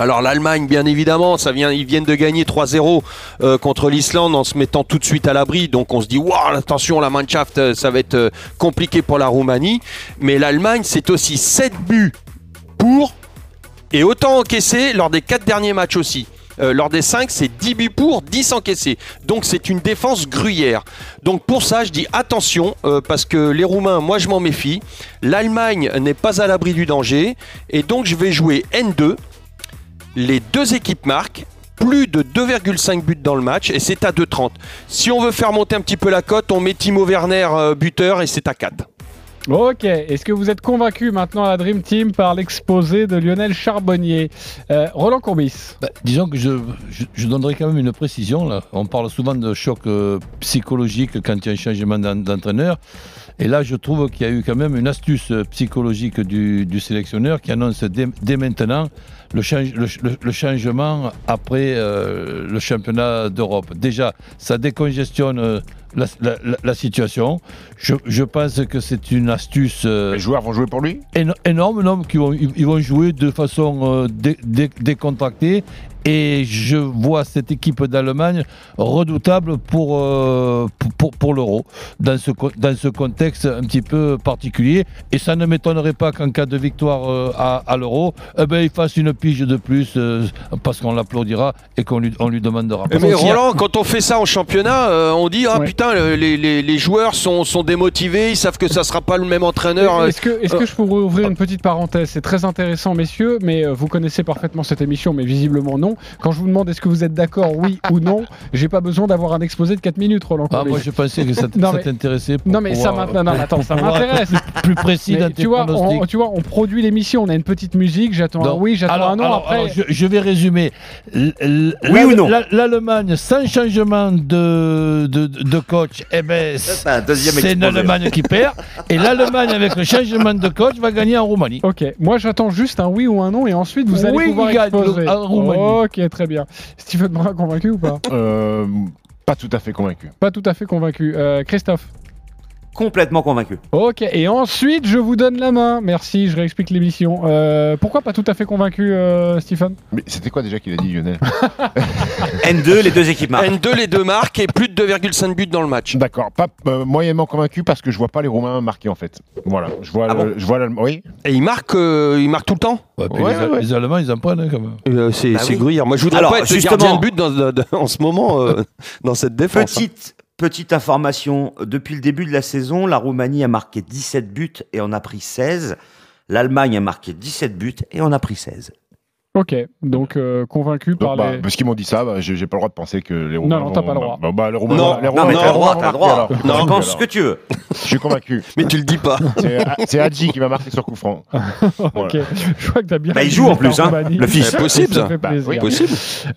alors l'Allemagne, bien évidemment, ça vient, ils viennent de gagner 3-0 euh, contre l'Islande en se mettant tout de suite à l'abri. Donc on se dit, waouh, attention, la Mannschaft, euh, ça va être compliqué pour la Roumanie. Mais l'Allemagne, c'est aussi 7 buts pour et autant encaissé lors des 4 derniers matchs aussi. Euh, lors des 5, c'est 10 buts pour, 10 encaissés. Donc c'est une défense gruyère. Donc pour ça, je dis attention, euh, parce que les Roumains, moi je m'en méfie. L'Allemagne n'est pas à l'abri du danger. Et donc je vais jouer N2. Les deux équipes marquent. Plus de 2,5 buts dans le match et c'est à 2,30. Si on veut faire monter un petit peu la cote, on met Timo Werner euh, buteur et c'est à 4. Ok, est-ce que vous êtes convaincu maintenant à la Dream Team par l'exposé de Lionel Charbonnier? Euh, Roland Courbis. Bah, disons que je, donnerai quand même une précision. Là. On parle souvent de choc euh, psychologique quand il y a un changement d'en- d'entraîneur. Et là, je trouve qu'il y a eu quand même une astuce psychologique du, sélectionneur qui annonce dès, maintenant le, change- le- le- le changement après euh, le championnat d'Europe. Déjà, ça décongestionne euh, la, la- situation. Je, je pense que c'est une astuce. les joueurs vont jouer pour lui? Énorme, non, qui vont, ils, ils vont jouer de façon euh, dé- dé- décontractée. Et je vois cette équipe d'Allemagne redoutable pour, euh, pour, pour- pour l'euro, dans ce, dans ce contexte un petit peu particulier. Et ça ne m'étonnerait pas qu'en cas de victoire euh, à, à l'euro, eh ben, il fasse une pige de plus euh, parce qu'on l'applaudira et qu'on lui, on lui demandera. Mais y a- Roland, quand on fait ça en championnat, euh, on dit ah putain, le- les, les- les joueurs sont, sont démotivés, ils savent que ça sera pas le même entraîneur. Est-ce que, est-ce que je pourrais ouvrir une petite parenthèse? C'est très intéressant, messieurs, mais euh, vous connaissez parfaitement cette émission, mais visiblement non. Quand je vous demande est-ce que vous êtes d'accord, oui ou non, j'ai pas besoin d'avoir un exposé de 4 minutes, Roland. Ah, moi, je pensais que ça, *laughs* Non, ça mais- t'intéressait. Non mais ça m'intéresse. Plus précis Mais tu vois, on, tu vois, on produit l'émission, on a une petite musique, j'attends un oui, j'attends un non. alors- après, alors, je, je vais résumer. L- Oui ou non? l'Al- L'Allemagne, sans changement de, de, de coach, eh ben, *laughs* c'est l'Allemagne qui perd. Et l'Allemagne, avec le changement de coach, va gagner en Roumanie. Ok, moi j'attends juste un oui ou un non et ensuite vous allez Oui, pouvoir exposer. en Roumanie. Ok, très bien. Stephen Brun convaincu ou pas? Euh, Pas tout à fait convaincu. Pas tout à fait convaincu. Euh, Christophe? Complètement convaincu. Ok, et ensuite je vous donne la main. Merci, je réexplique l'émission. Euh, pourquoi pas tout à fait convaincu, euh, Stephen? Mais c'était quoi déjà qu'il a dit, Lionel? *laughs* N2, les deux équipes marquent. N2, les deux marques et plus de 2,5 buts dans le match. D'accord, pas euh, moyennement convaincu parce que je vois pas les Roumains marquer en fait. Voilà, je vois, Ah le- bon je vois l'Allemagne. Oui. Et ils marquent, euh, ils marquent tout le temps? Ouais, puis les, les Allemands, ils en prennent hein, quand même. Euh, c'est Bah oui. gruyère. Moi, je voudrais Alors, pas être justement- gardien de but dans- dans- en ce moment euh, dans cette défense. hein. Petite, information, depuis le début de la saison, la Roumanie a marqué 17 buts et on a pris 16. L'Allemagne a marqué 17 buts et on a pris 16. Ok, donc euh, convaincu par bah, les. parce qu'ils m'ont dit ça, bah, j'ai j'ai pas le droit de penser que les Roumains. Non, non, t'as pas le droit. Bah, bah, les Roumains, Non, les non, Roumains- mais les t'as le droit, t'as le droit. Non, Donc, tu penses alors. ce que tu veux. Je suis convaincu. *laughs* Mais tu le dis pas. C'est c'est Hadji qui m'a marqué sur coup franc. *laughs* ok, je crois que t'as bien. Bah, il joue en plus, hein, le fils. C'est possible, Ça fait Bah, plaisir. oui. Possible.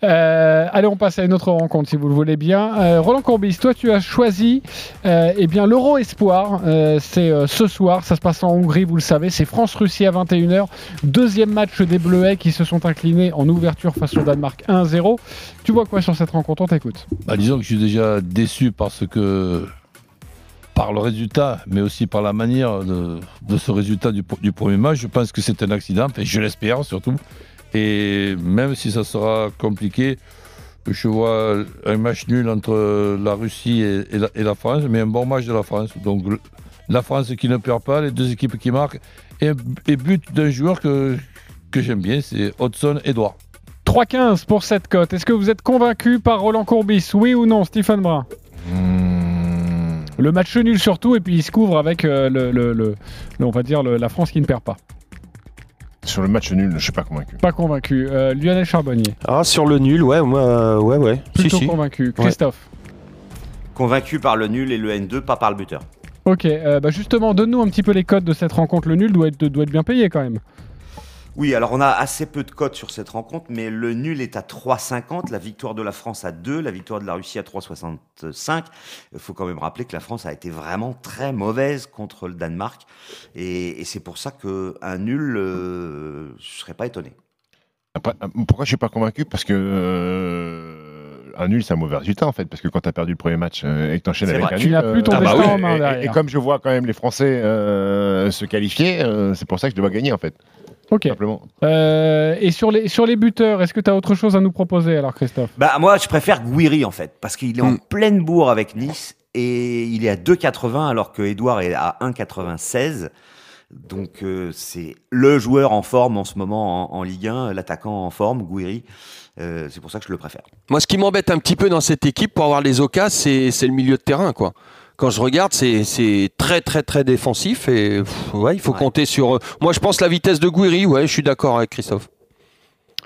Euh, allez, on passe à une autre rencontre si vous le voulez bien. Euh, Roland Courbis, toi tu as choisi euh, eh bien l'Euro Espoir. Euh, c'est euh, ce soir, ça se passe en Hongrie, vous le savez. C'est France-Russie à 21h. Deuxième match des Bleuets qui se sont inclinés en ouverture face au Danemark 1-0. Tu vois quoi sur cette rencontre? On t'écoute. Bah, disons que je suis déjà déçu parce que par le résultat, mais aussi par la manière de, ce résultat du, premier match, je pense que c'est un accident, je l'espère surtout. Et même si ça sera compliqué, je vois un match nul entre la Russie et, la, France, mais un bon match de la France. Donc la France qui ne perd pas, les deux équipes qui marquent, et, et but d'un joueur que, que j'aime bien, c'est Hudson Edouard. 3-15 pour cette cote. Est-ce que vous êtes convaincu par Roland Courbis Oui ou non, Stephen Brun Hmm. Le match nul surtout, et puis il se couvre avec euh, le, le- le- le- on va dire le- la France qui ne perd pas. Sur le match nul, je suis pas convaincu. Pas convaincu. Euh, Lionel Charbonnier, Ah, sur le nul, ouais, moi, euh, ouais, ouais. Plutôt si. convaincu. Christophe. Convaincu par le nul et le N2, pas par le buteur. Ok, euh, bah justement, donne-nous un petit peu les codes de cette rencontre. Le nul doit être, doit être bien payé quand même. Oui, alors on a assez peu de cotes sur cette rencontre, mais le nul est à 3,50, la victoire de la France à 2, la victoire de la Russie à 3,65. Il faut quand même rappeler que la France a été vraiment très mauvaise contre le Danemark, et, et c'est pour ça qu'un nul, euh, je serais pas étonné. Après, euh, pourquoi je suis pas convaincu? Parce que euh, un nul, c'est un mauvais résultat en fait. Parce que quand tu as perdu le premier match euh, et que tu enchaînes C'est avec vrai. un Tu nul. n'as plus ton euh, destin bah oui, en main et- et, comme je vois quand même les Français euh, se qualifier, euh, c'est pour ça que je dois gagner en fait. Ok. Simplement. Euh, et sur les, sur les buteurs, est-ce que tu as autre chose à nous proposer alors, Christophe? Bah moi, je préfère Guiri en fait, parce qu'il est en Hmm. pleine bourre avec Nice et il est à 2,80 alors que Edouard est à 1,96. Donc euh, c'est le joueur en forme en ce moment en, en Ligue 1, l'attaquant en forme, Guiri. Euh, c'est pour ça que je le préfère. Moi, ce qui m'embête un petit peu dans cette équipe pour avoir les occasions, c'est c'est le milieu de terrain, quoi. Quand je regarde, c'est très très très défensif et pff, ouais, il faut Ouais. compter sur. euh, Moi, je pense la vitesse de Guiri. Ouais, je suis d'accord avec Christophe.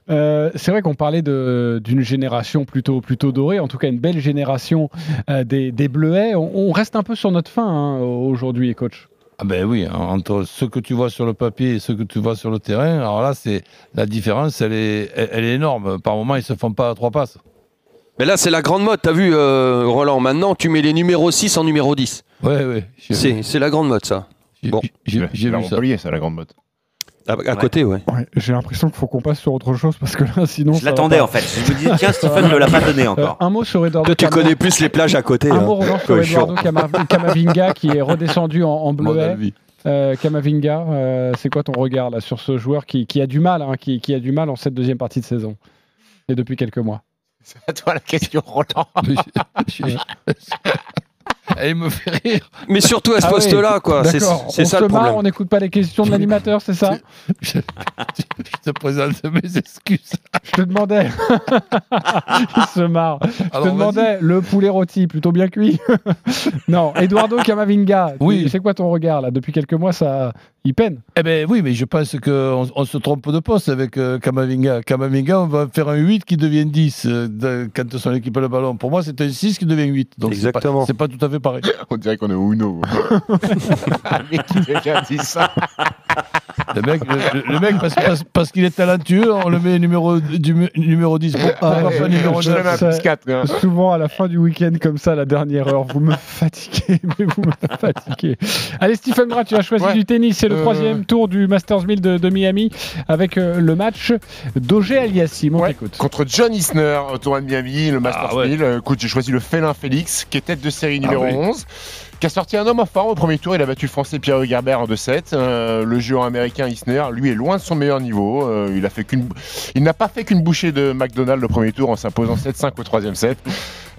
Euh, c'est vrai qu'on parlait d'une génération plutôt, plutôt dorée, en tout cas une belle génération euh, des, des Bleuets. On, on reste un peu sur notre fin hein, aujourd'hui, coach. Ah ben oui, entre ce que tu vois sur le papier et ce que tu vois sur le terrain, alors là, c'est la différence, elle est, elle, elle est énorme. Par moment, ils se font pas à trois passes. Mais là, c'est la grande mode. T'as vu, euh, Roland Maintenant, tu mets les numéros 6 en numéro 10. Ouais, ouais. C'est c'est la grande mode, ça. Bon. J'ai vu ça. Montpellier, c'est la grande mode. À, à côté, ouais. Ouais, J'ai l'impression qu'il faut qu'on passe sur autre chose parce que là, sinon. Je l'attendais en fait. Je me disais, tiens, Stephen ne l'a pas donné encore. Euh, un mot sur Eduardo. Toi, tu connais plus les plages à côté. Un hein. mot Roland, sur Cochon. Eduardo Cama- Camavinga qui est redescendu en, en bleuet. Euh, Camavinga, euh, c'est quoi ton regard là sur ce joueur qui, qui a du mal, hein, qui, qui a du mal en cette deuxième partie de saison et depuis quelques mois? C'est à toi la question, Roland. *laughs* Elle me fait rire. Mais surtout à ce Ah poste-là, quoi. C'est ça se le marre, problème. on n'écoute pas les questions de l'animateur, c'est ça *laughs* Je, je te présente mes excuses. Je te demandais. *laughs* Il se marre. Je te demandais le poulet rôti, plutôt bien cuit. *laughs* non, Eduardo Camavinga. Oui. C'est quoi ton regard là? Depuis quelques mois, ça, il peine. Eh ben oui, mais je pense qu'on on se trompe de poste avec euh, Kamavinga. Kamavinga, on va faire un 8 qui devient 10 euh, de- quand son équipe a le ballon. Pour moi, c'est un 6 qui devient 8. Donc c'est pas- Exactement. C'est pas, tout à fait pareil. On dirait qu'on est au Uno. *laughs* Mais qui déjà dit ça? Le mec, le, le mec parce, parce- parce qu'il est talentueux, on le met numéro, du, numéro 10. Pourquoi Ah, pas ouais, numéro Je le mets 9 à plus 4. hein. Souvent à la fin du week-end comme ça, la dernière heure, vous me fatiguez, *laughs* mais vous me fatiguez. Allez, Stephen Brun, tu as choisi Ouais. du tennis. C'est le Euh. troisième tour du Masters 1000 de, de Miami avec euh, le match d'Auger Aliassime. On Ouais. Contre John Isner au tournoi de Miami, le Masters Ah ouais. 1000. Euh, Écoute, j'ai choisi le félin Félix, qui est tête de série numéro oui. 11, qui a sorti un homme en forme au premier tour. Il a battu le français Pierre Gerber en 2-7. Euh, le joueur américain Isner, lui, est loin de son meilleur niveau. Euh, il n'a pas fait qu'une bouchée de McDonald's le premier tour en s'imposant 7-5 au troisième set.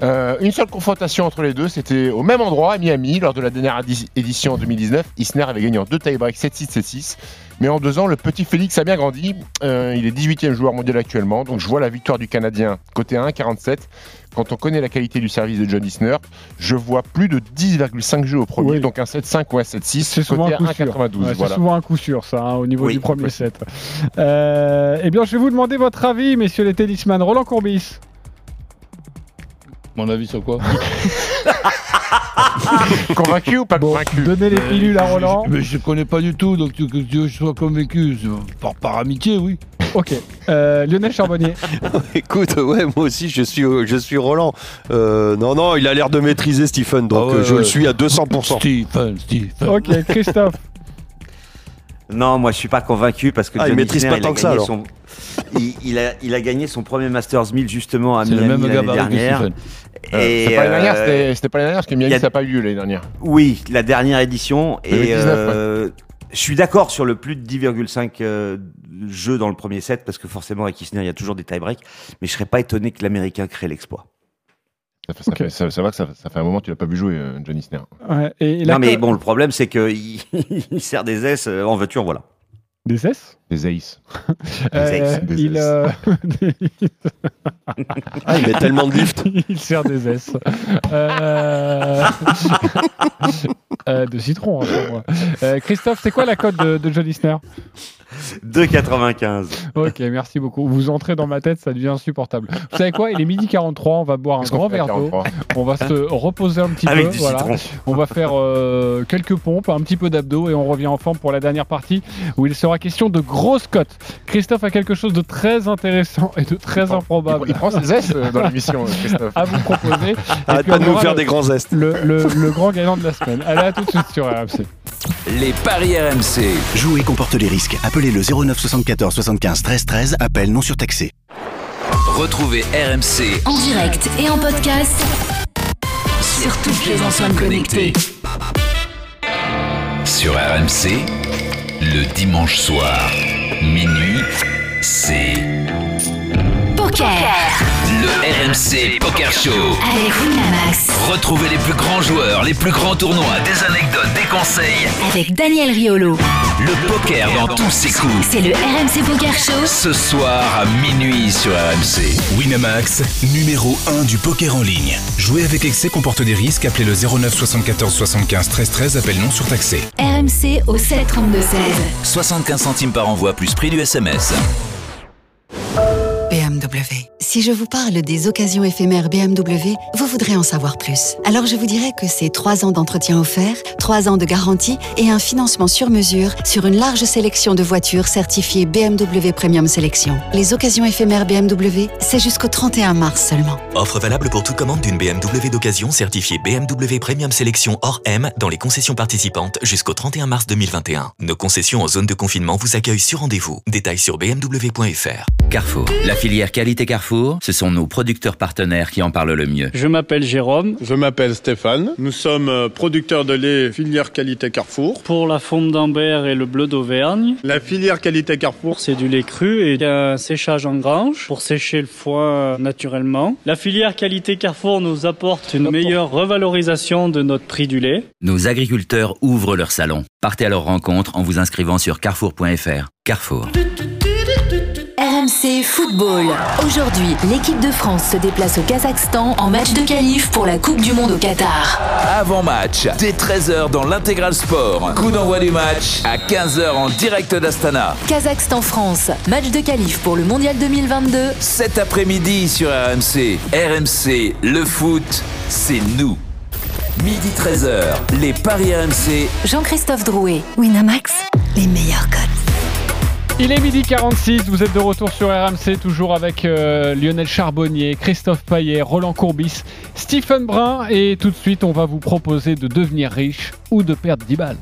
Euh, une seule confrontation entre les deux, c'était au même endroit à Miami lors de la dernière édi- édition en 2019. Isner avait gagné en deux tie-breaks 7-6, 7-6. Mais en deux ans, le petit Félix a bien grandi. Il est 18e joueur mondial actuellement. Donc je vois la victoire du Canadien côté 1,47. Quand on connaît la qualité du service de John Isner, je vois plus de 10,5 jeux au premier. Oui. Donc un 7-5 ou un 7-6 C'est souvent un coup sûr. 1,92. Ouais, voilà. souvent un coup sûr, ça, hein, au niveau Oui. du premier set. Euh, eh bien, je vais vous demander votre avis, messieurs les tennisman. Roland Courbis. Mon avis sur quoi? *laughs* Convaincu ou pas Bon, convaincu? donnez les pilules à Roland. Mais je connais pas du tout, donc tu, que tu veux que je sois convaincu. Par, par amitié, oui. Ok. Euh, Lionel Charbonnier. *laughs* Écoute, ouais, moi aussi, je suis, je suis Roland. Euh, non, non, il a l'air de maîtriser Stephen, donc Ah ouais, euh, je ouais. le suis à 200%. Stephen, Stephen. Ok, Christophe. Non, moi je suis pas convaincu parce que Ah, il John maîtrise Isner, pas il tant a que ça, gagné alors. son- il, il a, il a gagné son premier Masters 1000 justement à C'est le Miami même l'année dernière. Stephen. Euh, Et, C'était pas l'année dernière, euh, c'était- c'était pas l'année dernière parce que Miami il a- ça n'a pas eu lieu l'année dernière. Oui, la dernière édition. Et 2019, euh, je suis d'accord sur le plus de 10,5 euh, jeux dans le premier set parce que forcément avec Isner il y a toujours des tie-breaks. Mais je serais pas étonné que l'Américain crée l'exploit. Ça, fait- ça Ok. fait- ça- ça va que ça, ça fait un moment que tu l'as pas vu jouer, euh, John Isner. Ouais, et Non mais bon, le problème c'est qu'il *laughs* il sert des S euh, en voiture, voilà. Des S? Des aces. Euh, des il, euh, Ah, il met tellement de lift. *laughs* il sert des S. Euh, *laughs* euh, de citron, hein, pour moi. Euh, Christophe, c'est quoi la cote de, de John Isner 2,95. Ok, merci beaucoup. Vous entrez dans ma tête, ça devient insupportable. Vous savez quoi? Il est midi 43, on va boire un grand verre d'eau. 43? On va se reposer un petit Avec peu. du voilà. citron. On va faire euh, quelques pompes, un petit peu d'abdos et on revient en forme pour la dernière partie où il sera question de grosses cotes. Christophe a quelque chose de très intéressant et de très improbable Il prend ses S euh, dans l'émission, Christophe. à vous proposer. Arrête pas de nous faire le- des grands zestes. le, le- le grand gagnant de la semaine. Allez, à tout de suite sur RMC. Les paris RMC. Jouer comporte les risques. Appelez le 09 74 75 13 13. Appel non surtaxé. Retrouvez RMC En direct et en podcast sur toutes les enceintes connectées. sur RMC. Le dimanche soir, minuit, c'est Poker le RMC Poker Show. avec Winamax, Retrouvez les plus grands joueurs, les plus grands tournois, des anecdotes, des conseils. avec Daniel Riolo. Le poker dans tous ses coups. C'est le RMC Poker Show Ce soir à minuit sur RMC. Winamax, numéro 1 du poker en ligne. Jouer avec excès comporte des risques. Appelez le 09 74 75 13 13. Appel non surtaxé. RMC au 732 16. 75 centimes par envoi plus prix du SMS. BMW, Si je vous parle des occasions éphémères BMW, vous voudrez en savoir plus. Alors je vous dirais que c'est 3 ans d'entretien offert, 3 ans de garantie et un financement sur mesure sur une large sélection de voitures certifiées BMW Premium Sélection. Les occasions éphémères BMW, c'est jusqu'au 31 mars seulement. Offre valable pour toute commande d'une BMW d'occasion certifiée BMW Premium Sélection hors M dans les concessions participantes jusqu'au 31 mars 2021. Nos concessions en zone de confinement vous accueillent sur rendez-vous. Détails sur bmw.fr. Carrefour. La filière qualité Carrefour, ce sont nos producteurs partenaires qui en parlent le mieux. Je m'appelle Jérôme. Je m'appelle Stéphane. Nous sommes euh, producteurs de lait filière qualité Carrefour. Pour la fonte d'Ambert et le bleu d'Auvergne. La filière qualité Carrefour, c'est du lait cru et un séchage en grange pour sécher le foin naturellement. La filière qualité Carrefour nous apporte une meilleure revalorisation de notre prix du lait. Nos agriculteurs ouvrent leur salon. Partez à leur rencontre en vous inscrivant sur carrefour.fr. Carrefour. RMC Football. Aujourd'hui, l'équipe de France se déplace au Kazakhstan en match de qualif pour la Coupe du Monde au Qatar. Avant match, dès 13h dans l'intégral sport. Coup d'envoi du match à 15h en direct d'Astana. Kazakhstan-France, match de qualif pour le Mondial 2022. Cet après-midi sur RMC. RMC, le foot, c'est nous. Midi 13h, les Paris RMC. Jean-Christophe Drouet, Winamax, les meilleurs codes. Il est midi 46, vous êtes de retour sur RMC, toujours avec euh, Lionel Charbonnier, Christophe Paillet, Roland Courbis, Stephen Brun, et tout de suite on va vous proposer de devenir riche ou de perdre 10 balles.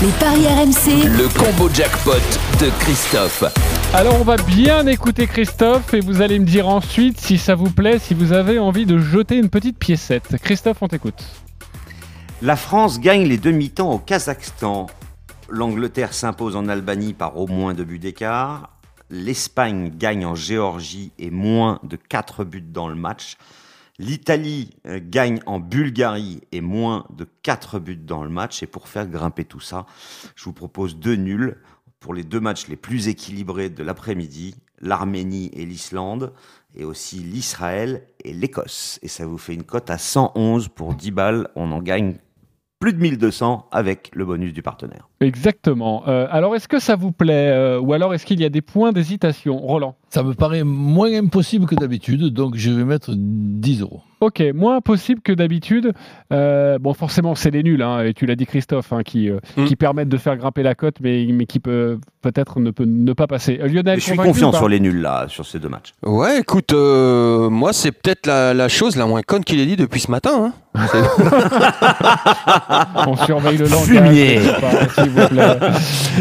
Les paris RMC. Le combo jackpot de Christophe. Alors on va bien écouter Christophe et vous allez me dire ensuite si ça vous plaît, si vous avez envie de jeter une petite piécette. Christophe, on t'écoute. La France gagne les demi-temps au Kazakhstan. L'Angleterre s'impose en Albanie par au moins deux buts d'écart. L'Espagne gagne en Géorgie et moins de 4 buts dans le match. L'Italie euh, gagne en Bulgarie et moins de 4 buts dans le match. Et pour faire grimper tout ça, je vous propose deux nuls pour les deux matchs les plus équilibrés de l'après-midi, l'Arménie et l'Islande, et aussi l'Israël et l'Écosse. Et ça vous fait une cote à 111 pour 10 balles. On en gagne plus de 1200 avec le bonus du partenaire. Exactement. Euh, alors est-ce que ça vous plaît euh, ou alors est-ce qu'il y a des points d'hésitation? Roland Ça me paraît moins impossible que d'habitude, donc je vais mettre 10 euros. Ok, moins impossible que d'habitude. Euh, bon, forcément, c'est les nuls, hein, et tu l'as dit Christophe, hein, qui, Mm. qui permettent de faire grimper la cote, mais, mais qui peut peut-être ne peut ne pas passer. Euh, Lionel, je suis confiant sur les nuls là, sur ces deux matchs. Ouais, écoute, euh, moi, c'est peut-être la, la chose la moins conne qu'il ait dit depuis ce matin. hein. *laughs* On surveille le langage. S'il vous plaît.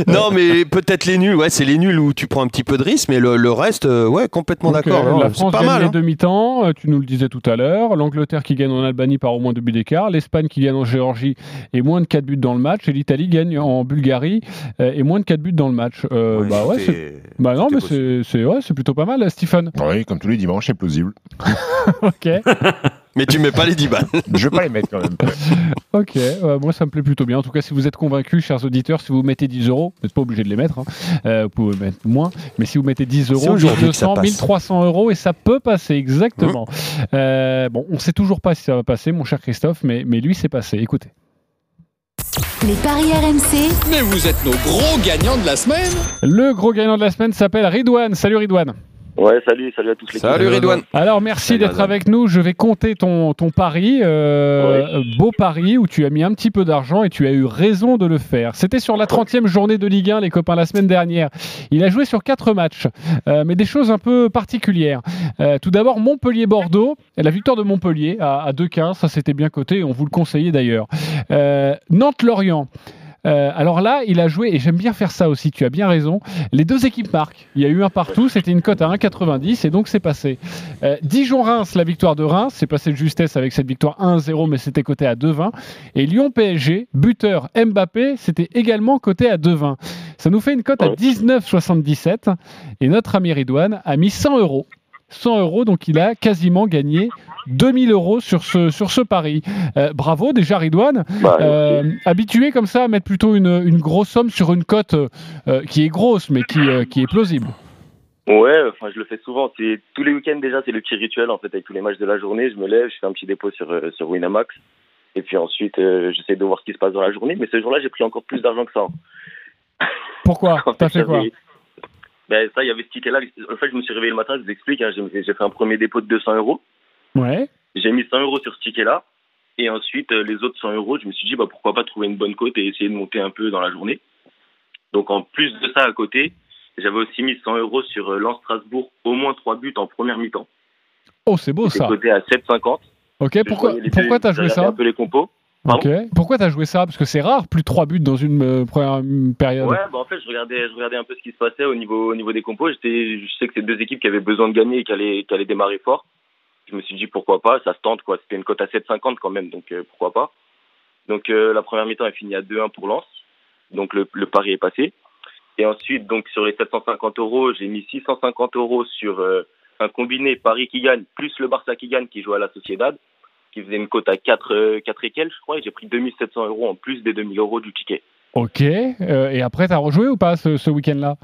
non, mais peut-être les nuls. Ouais, c'est les nuls où tu prends un petit peu de risque, mais le, le reste, euh, ouais, complètement d'accord. euh, la C'est France pas gagne mal. les hein. demi-temps, euh, tu nous le disais tout à l'heure. L'Angleterre qui gagne en Albanie par au moins deux buts d'écart. L'Espagne qui gagne en Géorgie et moins de 4 buts dans le match. Et l'Italie gagne en Bulgarie et moins de 4 buts dans le match. Euh, bah ouais, c'est... Bah non, mais c'est, ouais, c'est plutôt pas mal, Stephen. Oui, comme tous les dimanches, c'est plausible. *laughs* ok. *laughs* Mais tu mets pas les 10 balles. *laughs* Je vais pas les mettre quand même. *laughs* Ok, euh, moi ça me plaît plutôt bien. En tout cas, si vous êtes convaincus, chers auditeurs, si vous mettez 10 euros, vous n'êtes pas obligé de les mettre, hein. Euh, vous pouvez mettre moins, mais si vous mettez 10 C'est euros, aujourd'hui que ça 1200, passe. 1300 euros et ça peut passer, exactement. Euh, bon, on sait toujours pas si ça va passer, mon cher Christophe, mais, mais lui c'est passé. Écoutez. Les paris RMC. Mais vous êtes nos gros gagnants de la semaine Le gros gagnant de la semaine s'appelle Ridouane. Salut Ridouane. Ouais, salut, salut à tous les Alors merci Salut, d'être Ridouane. avec nous. Je vais compter ton, ton pari, euh, beau pari où tu as mis un petit peu d'argent et tu as eu raison de le faire. C'était sur la 30e journée de Ligue 1, les copains, la semaine dernière. Il a joué sur quatre matchs, euh, mais des choses un peu particulières. Euh, tout d'abord, Montpellier-Bordeaux, la victoire de Montpellier à, à 2-15, ça c'était bien coté, on vous le conseillait d'ailleurs. Euh, Nantes-Lorient. Euh, alors là, il a joué, et j'aime bien faire ça aussi, tu as bien raison. Les deux équipes marquent. Il y a eu un partout, c'était une cote à 1,90 et donc c'est passé. Euh, Dijon-Reims, la victoire de Reims, c'est passé de justesse avec cette victoire 1-0, mais c'était coté à 2,20. Et Lyon-PSG, buteur Mbappé, c'était également coté à 2,20. Ça nous fait une cote à 19,77 et notre ami Ridouane a mis 100 euros. 100 euros, donc il a quasiment gagné 2000 euros sur ce, sur ce pari. Euh, bravo déjà Ridouane. Bah, Euh, habitué comme ça à mettre plutôt une, une grosse somme sur une cote euh, qui est grosse mais qui, qui est plausible. Ouais, enfin, je le fais souvent. C'est tous les week-ends déjà, c'est le petit rituel en fait avec tous les matchs de la journée. Je me lève, je fais un petit dépôt sur sur Winamax, et puis ensuite j'essaie de voir ce qui se passe dans la journée. Mais ce jour-là, j'ai pris encore plus d'argent que ça. Pourquoi? *laughs* T'as fait quoi? Ben, ça, il y avait ce ticket-là. En fait, je me suis réveillé le matin, je vous explique. hein, j'ai fait un premier dépôt de 200 euros. Ouais. J'ai mis 100 euros sur ce ticket-là. Et ensuite, euh, les autres 100 euros, je me suis dit, bah, pourquoi pas trouver une bonne cote et essayer de monter un peu dans la journée. Donc, en plus de ça, à côté, j'avais aussi mis 100 euros sur euh, Lens Strasbourg, au moins 3 buts en première mi-temps. Oh, c'est beau ça. coté à 7,50. Ok, pourquoi, pourquoi j'ai joué ça? un peu les compos. Ok. Pourquoi t'as joué ça? Parce que c'est rare, plus de 3 buts dans une euh, première période. Ouais, bah en fait, je regardais, je regardais un peu ce qui se passait au niveau, au niveau des compos. J'étais, je sais que c'est deux équipes qui avaient besoin de gagner et qui allaient, qui allaient démarrer fort. Je me suis dit pourquoi pas, ça se tente quoi. C'était une cote à 7,50 quand même, donc euh, pourquoi pas? Donc euh, la première mi-temps est finie à 2-1 pour Lens, donc le, le pari est passé. Et ensuite, donc sur les 750 euros, j'ai mis 650 euros sur un combiné Paris qui gagne plus le Barça qui gagne qui joue à la Sociedad, qui faisait une cote à 4, euh, 4 et quelques, je crois. Et j'ai pris 2700 euros en plus des 2000 euros du ticket. Ok. euh, et après, t'as rejoué ou pas ce, ce week-end-là?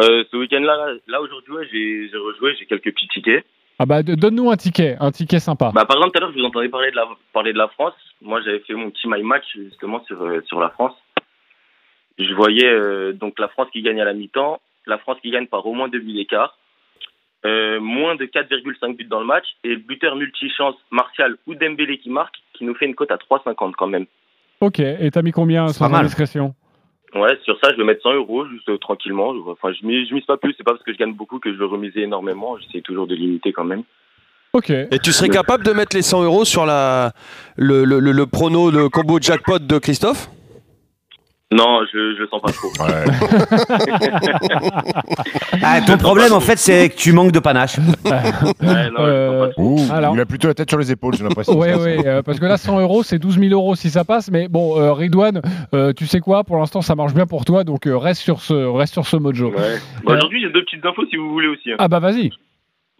Euh, ce week-end-là, là, là, aujourd'hui, ouais, j'ai rejoué, j'ai quelques petits tickets. Ah bah donne-nous un ticket, un ticket sympa. Bah, par exemple, tout à l'heure, je vous entendais parler de la, parler de la France. Moi, j'avais fait mon petit my match justement sur, euh, sur la France. Je voyais euh, donc la France qui gagne à la mi-temps, la France qui gagne par au moins deux buts d'écart, euh, moins de 4,5 buts dans le match, et le buteur multichance Martial ou Dembélé qui marque, qui nous fait une cote à 3,50 quand même. Ok. Et t'as mis combien sans mal. indiscrétion Ouais, sur ça, je vais mettre 100 euros, juste euh, tranquillement. Je- Enfin, je mise, je mise pas plus. C'est pas parce que je gagne beaucoup que je veux remiser énormément. J'essaie toujours de limiter quand même. Ok. Et tu serais capable de mettre les 100 euros sur la, le, le, le, le prono de combo jackpot de Christophe? Non, je, je le sens pas trop. *laughs* Ah, ton problème, en fait, c'est que tu manques de panache. Euh, Ouh, alors- Il a plutôt la tête sur les épaules, j'ai l'impression. Ouais, ouais, euh, parce que là, 100 euros, c'est 12 000 euros si ça passe. Mais bon, euh, Ridwan, euh, tu sais quoi Pour l'instant, ça marche bien pour toi, donc euh, reste sur ce, reste sur ce mojo. Ouais. Bah, Aujourd'hui, j'ai deux petites infos si vous voulez aussi. hein. Ah bah vas-y.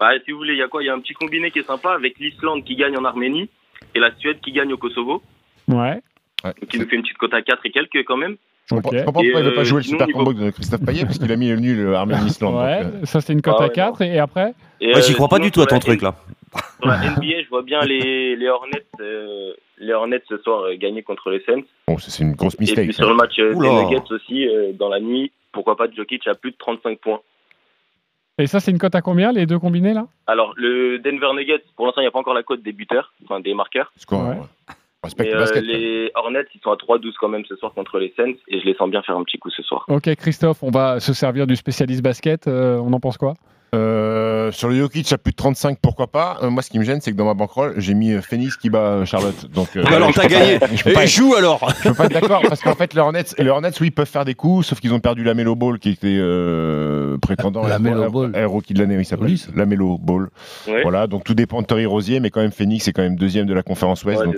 Bah, si vous voulez, il y a quoi? Il y a un petit combiné qui est sympa avec l'Islande qui gagne en Arménie et la Suède qui gagne au Kosovo. Ouais. Donc, qui nous fait une petite cote à 4 et quelques quand même. Je comprends, je comprends Et, pourquoi il ne veut pas euh, jouer le sinon, super niveau- combo de Christophe Payet, parce qu'il a mis le nul Arménie-Islande. *laughs* Ouais, donc, euh, ça c'est une cote Ah à ouais, 4. Et, et après Et, Moi, j'y euh, crois pas du tout à ton truc, là. Sur la NBA, je vois bien les, les Hornets, euh, les Hornets ce soir euh, gagner contre les Saints. Bon, c'est une grosse Et mistake. puis ça. sur le match euh, des. Nuggets aussi, euh, dans la nuit, pourquoi pas Jokic à plus de 35 points. Et ça, c'est une cote à combien, les deux combinés là? Alors, le Denver Nuggets, pour l'instant, il n'y a pas encore la cote des buteurs, enfin des marqueurs. Score, ouais. Respecte Mais le euh, basket. les Hornets, ils sont à 3-12 quand même ce soir contre les Saints et je les sens bien faire un petit coup ce soir. Ok, Christophe, on va se servir du spécialiste basket. euh, on en pense quoi? Euh, sur le Jokic à plus de 35, pourquoi pas Euh, Moi, ce qui me gêne, c'est que dans ma bankroll, j'ai mis euh, Phoenix qui bat Charlotte. Donc, euh, Bah alors, t'as peux pas- gagné. je peux Et pas être- joue alors. Je peux pas être d'accord parce qu'en fait, les Hornets, les Hornets, oui, ils peuvent faire des coups, sauf qu'ils ont perdu la Melo Ball qui était euh, prétendant La à Melo Ball. de l'année, il s'appelle. La Melo Ball. Voilà, donc tout dépend de Terry Rosier, mais quand même Phoenix est quand même deuxième de la conférence Ouest. Ouais, donc,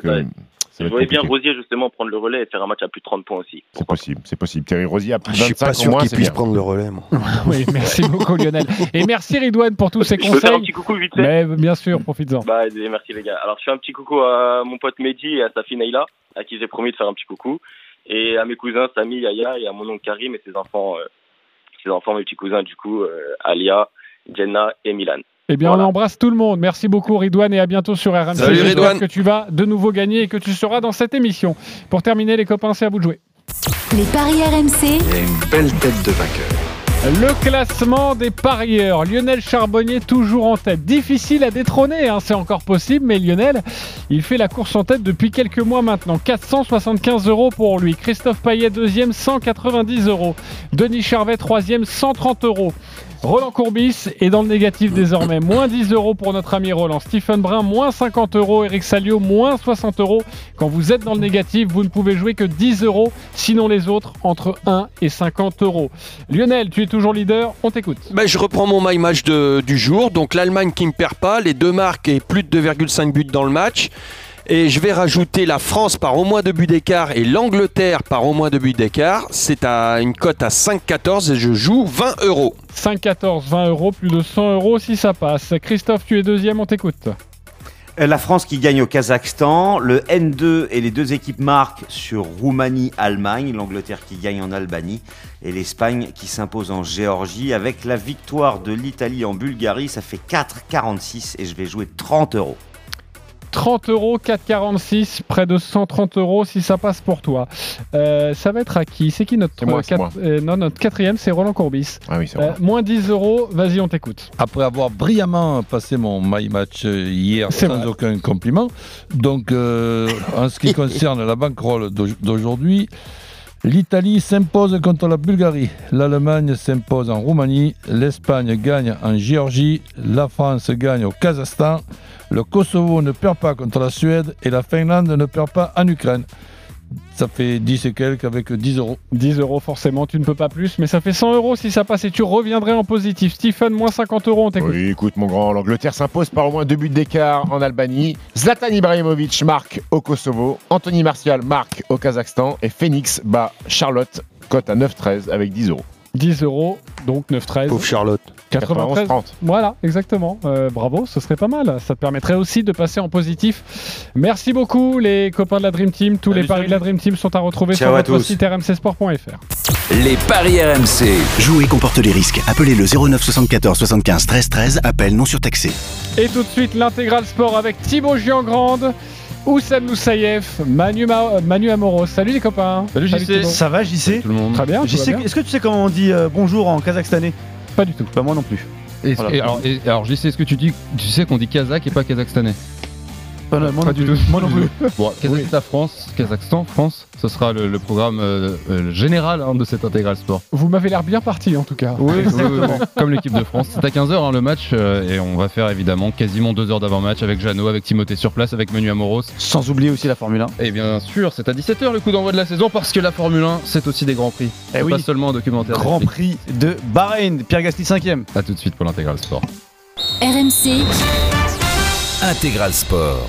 Je voyais bien. Rosier justement prendre le relais et faire un match à plus de 30 points aussi. C'est possible, c'est possible. Terry Rosier a plus de Je suis 25 pas sûr qu'il puisse bien. prendre le relais, moi. *laughs* Oui, merci beaucoup Lionel. Et merci Ridwan pour tous *laughs* ces Je peux faire un conseils. petit coucou vite fait Mais bien sûr, profites-en. Bah, merci les gars. Alors, je fais un petit coucou à mon pote Mehdi et à sa fille Naïla, à qui j'ai promis de faire un petit coucou. Et à mes cousins Samy, Yaya et à mon oncle Karim et ses enfants, euh, ses enfants, mes petits cousins, du coup, euh, Alia, Jenna et Milan. Eh bien, on embrasse tout le monde. Merci beaucoup, Ridwan, et à bientôt sur RMC. Salut, J'espère Ridwan. que tu vas de nouveau gagner et que tu seras dans cette émission. Pour terminer, les copains, c'est à vous de jouer. Les paris RMC, Il y a une belle tête de vainqueur. Le classement des parieurs. Lionel Charbonnier toujours en tête. Difficile à détrôner, hein, c'est encore possible, mais Lionel, il fait la course en tête depuis quelques mois maintenant. 475 euros pour lui. Christophe Payet deuxième, 190 euros. Denis Charvet troisième, 130 euros. Roland Courbis est dans le négatif désormais. Moins 10 euros pour notre ami Roland. Stephen Brun, moins 50 euros. Eric Salio, moins 60 euros. Quand vous êtes dans le négatif, vous ne pouvez jouer que 10 euros. Sinon, les autres, entre 1 et 50 euros. Lionel, tu es toujours leader. On t'écoute. Ben, je reprends mon my match de- du jour. Donc l'Allemagne qui ne perd pas, les deux marques et plus de 2,5 buts dans le match. Et je vais rajouter la France par au moins deux buts d'écart et l'Angleterre par au moins deux buts d'écart. C'est à une cote à 5,14 et je joue 20 euros. 5, 14, 20 euros, plus de 100 euros si ça passe. Christophe, tu es deuxième, on t'écoute. Euh, La France qui gagne au Kazakhstan, le N2 et les deux équipes marquent sur Roumanie-Allemagne, l'Angleterre qui gagne en Albanie et l'Espagne qui s'impose en Géorgie. Avec la victoire de l'Italie en Bulgarie, ça fait 4,46 et je vais jouer 30 euros. 30 euros, 4,46, près de 130 euros si ça passe pour toi. Euh, ça va être à qui? C'est qui notre, moi, quatre- moi. euh, non, notre quatrième C'est Roland Courbis. Ah oui, c'est Euh, moins 10 euros, vas-y, on t'écoute. Après avoir brillamment passé mon my match euh, hier C'est sans vrai. aucun compliment, donc euh, en ce qui *laughs* concerne la banquerolle d'au- d'aujourd'hui, l'Italie s'impose contre la Bulgarie, l'Allemagne s'impose en Roumanie, l'Espagne gagne en Géorgie, la France gagne au Kazakhstan, le Kosovo ne perd pas contre la Suède et la Finlande ne perd pas en Ukraine. Ça fait 10 et quelques avec 10 euros. 10 euros, forcément, tu ne peux pas plus, mais ça fait 100 euros si ça passe et tu reviendrais en positif. Stephen, moins 50 euros, on t'écoute. Oui, écoute, mon grand, l'Angleterre s'impose par au moins deux buts d'écart en Albanie. Zlatan Ibrahimovic marque au Kosovo. Anthony Martial marque au Kazakhstan. Et Phoenix bat Charlotte, cote à 9,13 avec 10 euros. 10 euros, donc 9,13. Pauvre Charlotte. 93. 91-30. Voilà, exactement. Euh, bravo, ce serait pas mal. Ça te permettrait aussi de passer en positif. Merci beaucoup, les copains de la Dream Team. Tous les paris de la Dream Team sont à retrouver Ciao sur à tous. site rmcsport.fr. Les paris RMC. Jouer comporte les risques. Appelez le 09 74 75 13 13. Appel non surtaxé. Et tout de suite, l'intégral sport avec Thibaut Giangrande, Oussam Moussaïef, Manu, Ma- Manu Amoros. Salut les copains. Salut JC. Ça va JC tout le monde. Très JC, bien. Est-ce que tu sais comment on dit euh, bonjour en kazakhstanais? Pas du tout. Bah moi non plus. Et, Voilà. et alors, et- alors, JC, est-ce que tu dis, tu sais qu'on dit kazakh et pas kazakhstanais Pas- moi non Pas du tout. Moi non plus. *laughs* Bon, Kazakhstan, France, Kazakhstan, France, ce sera le, le programme euh, euh, général hein, de cet intégral sport. Vous m'avez l'air bien parti en tout cas. Oui, oui, oui, oui, comme l'équipe de France. C'est à 15h le match euh, et on va faire évidemment quasiment deux heures d'avant-match avec Jeannot, avec Timothée sur place, avec Menu Amoros. Sans oublier aussi la Formule 1. Et bien sûr, c'est à 17h le coup d'envoi de la saison parce que la Formule 1, c'est aussi des grands prix. Eh C'est oui. Pas seulement un documentaire. Grand. Prix de Bahreïn, Pierre Gasly 5ème. À tout de suite pour l'intégral sport. RMC, Intégral Sport.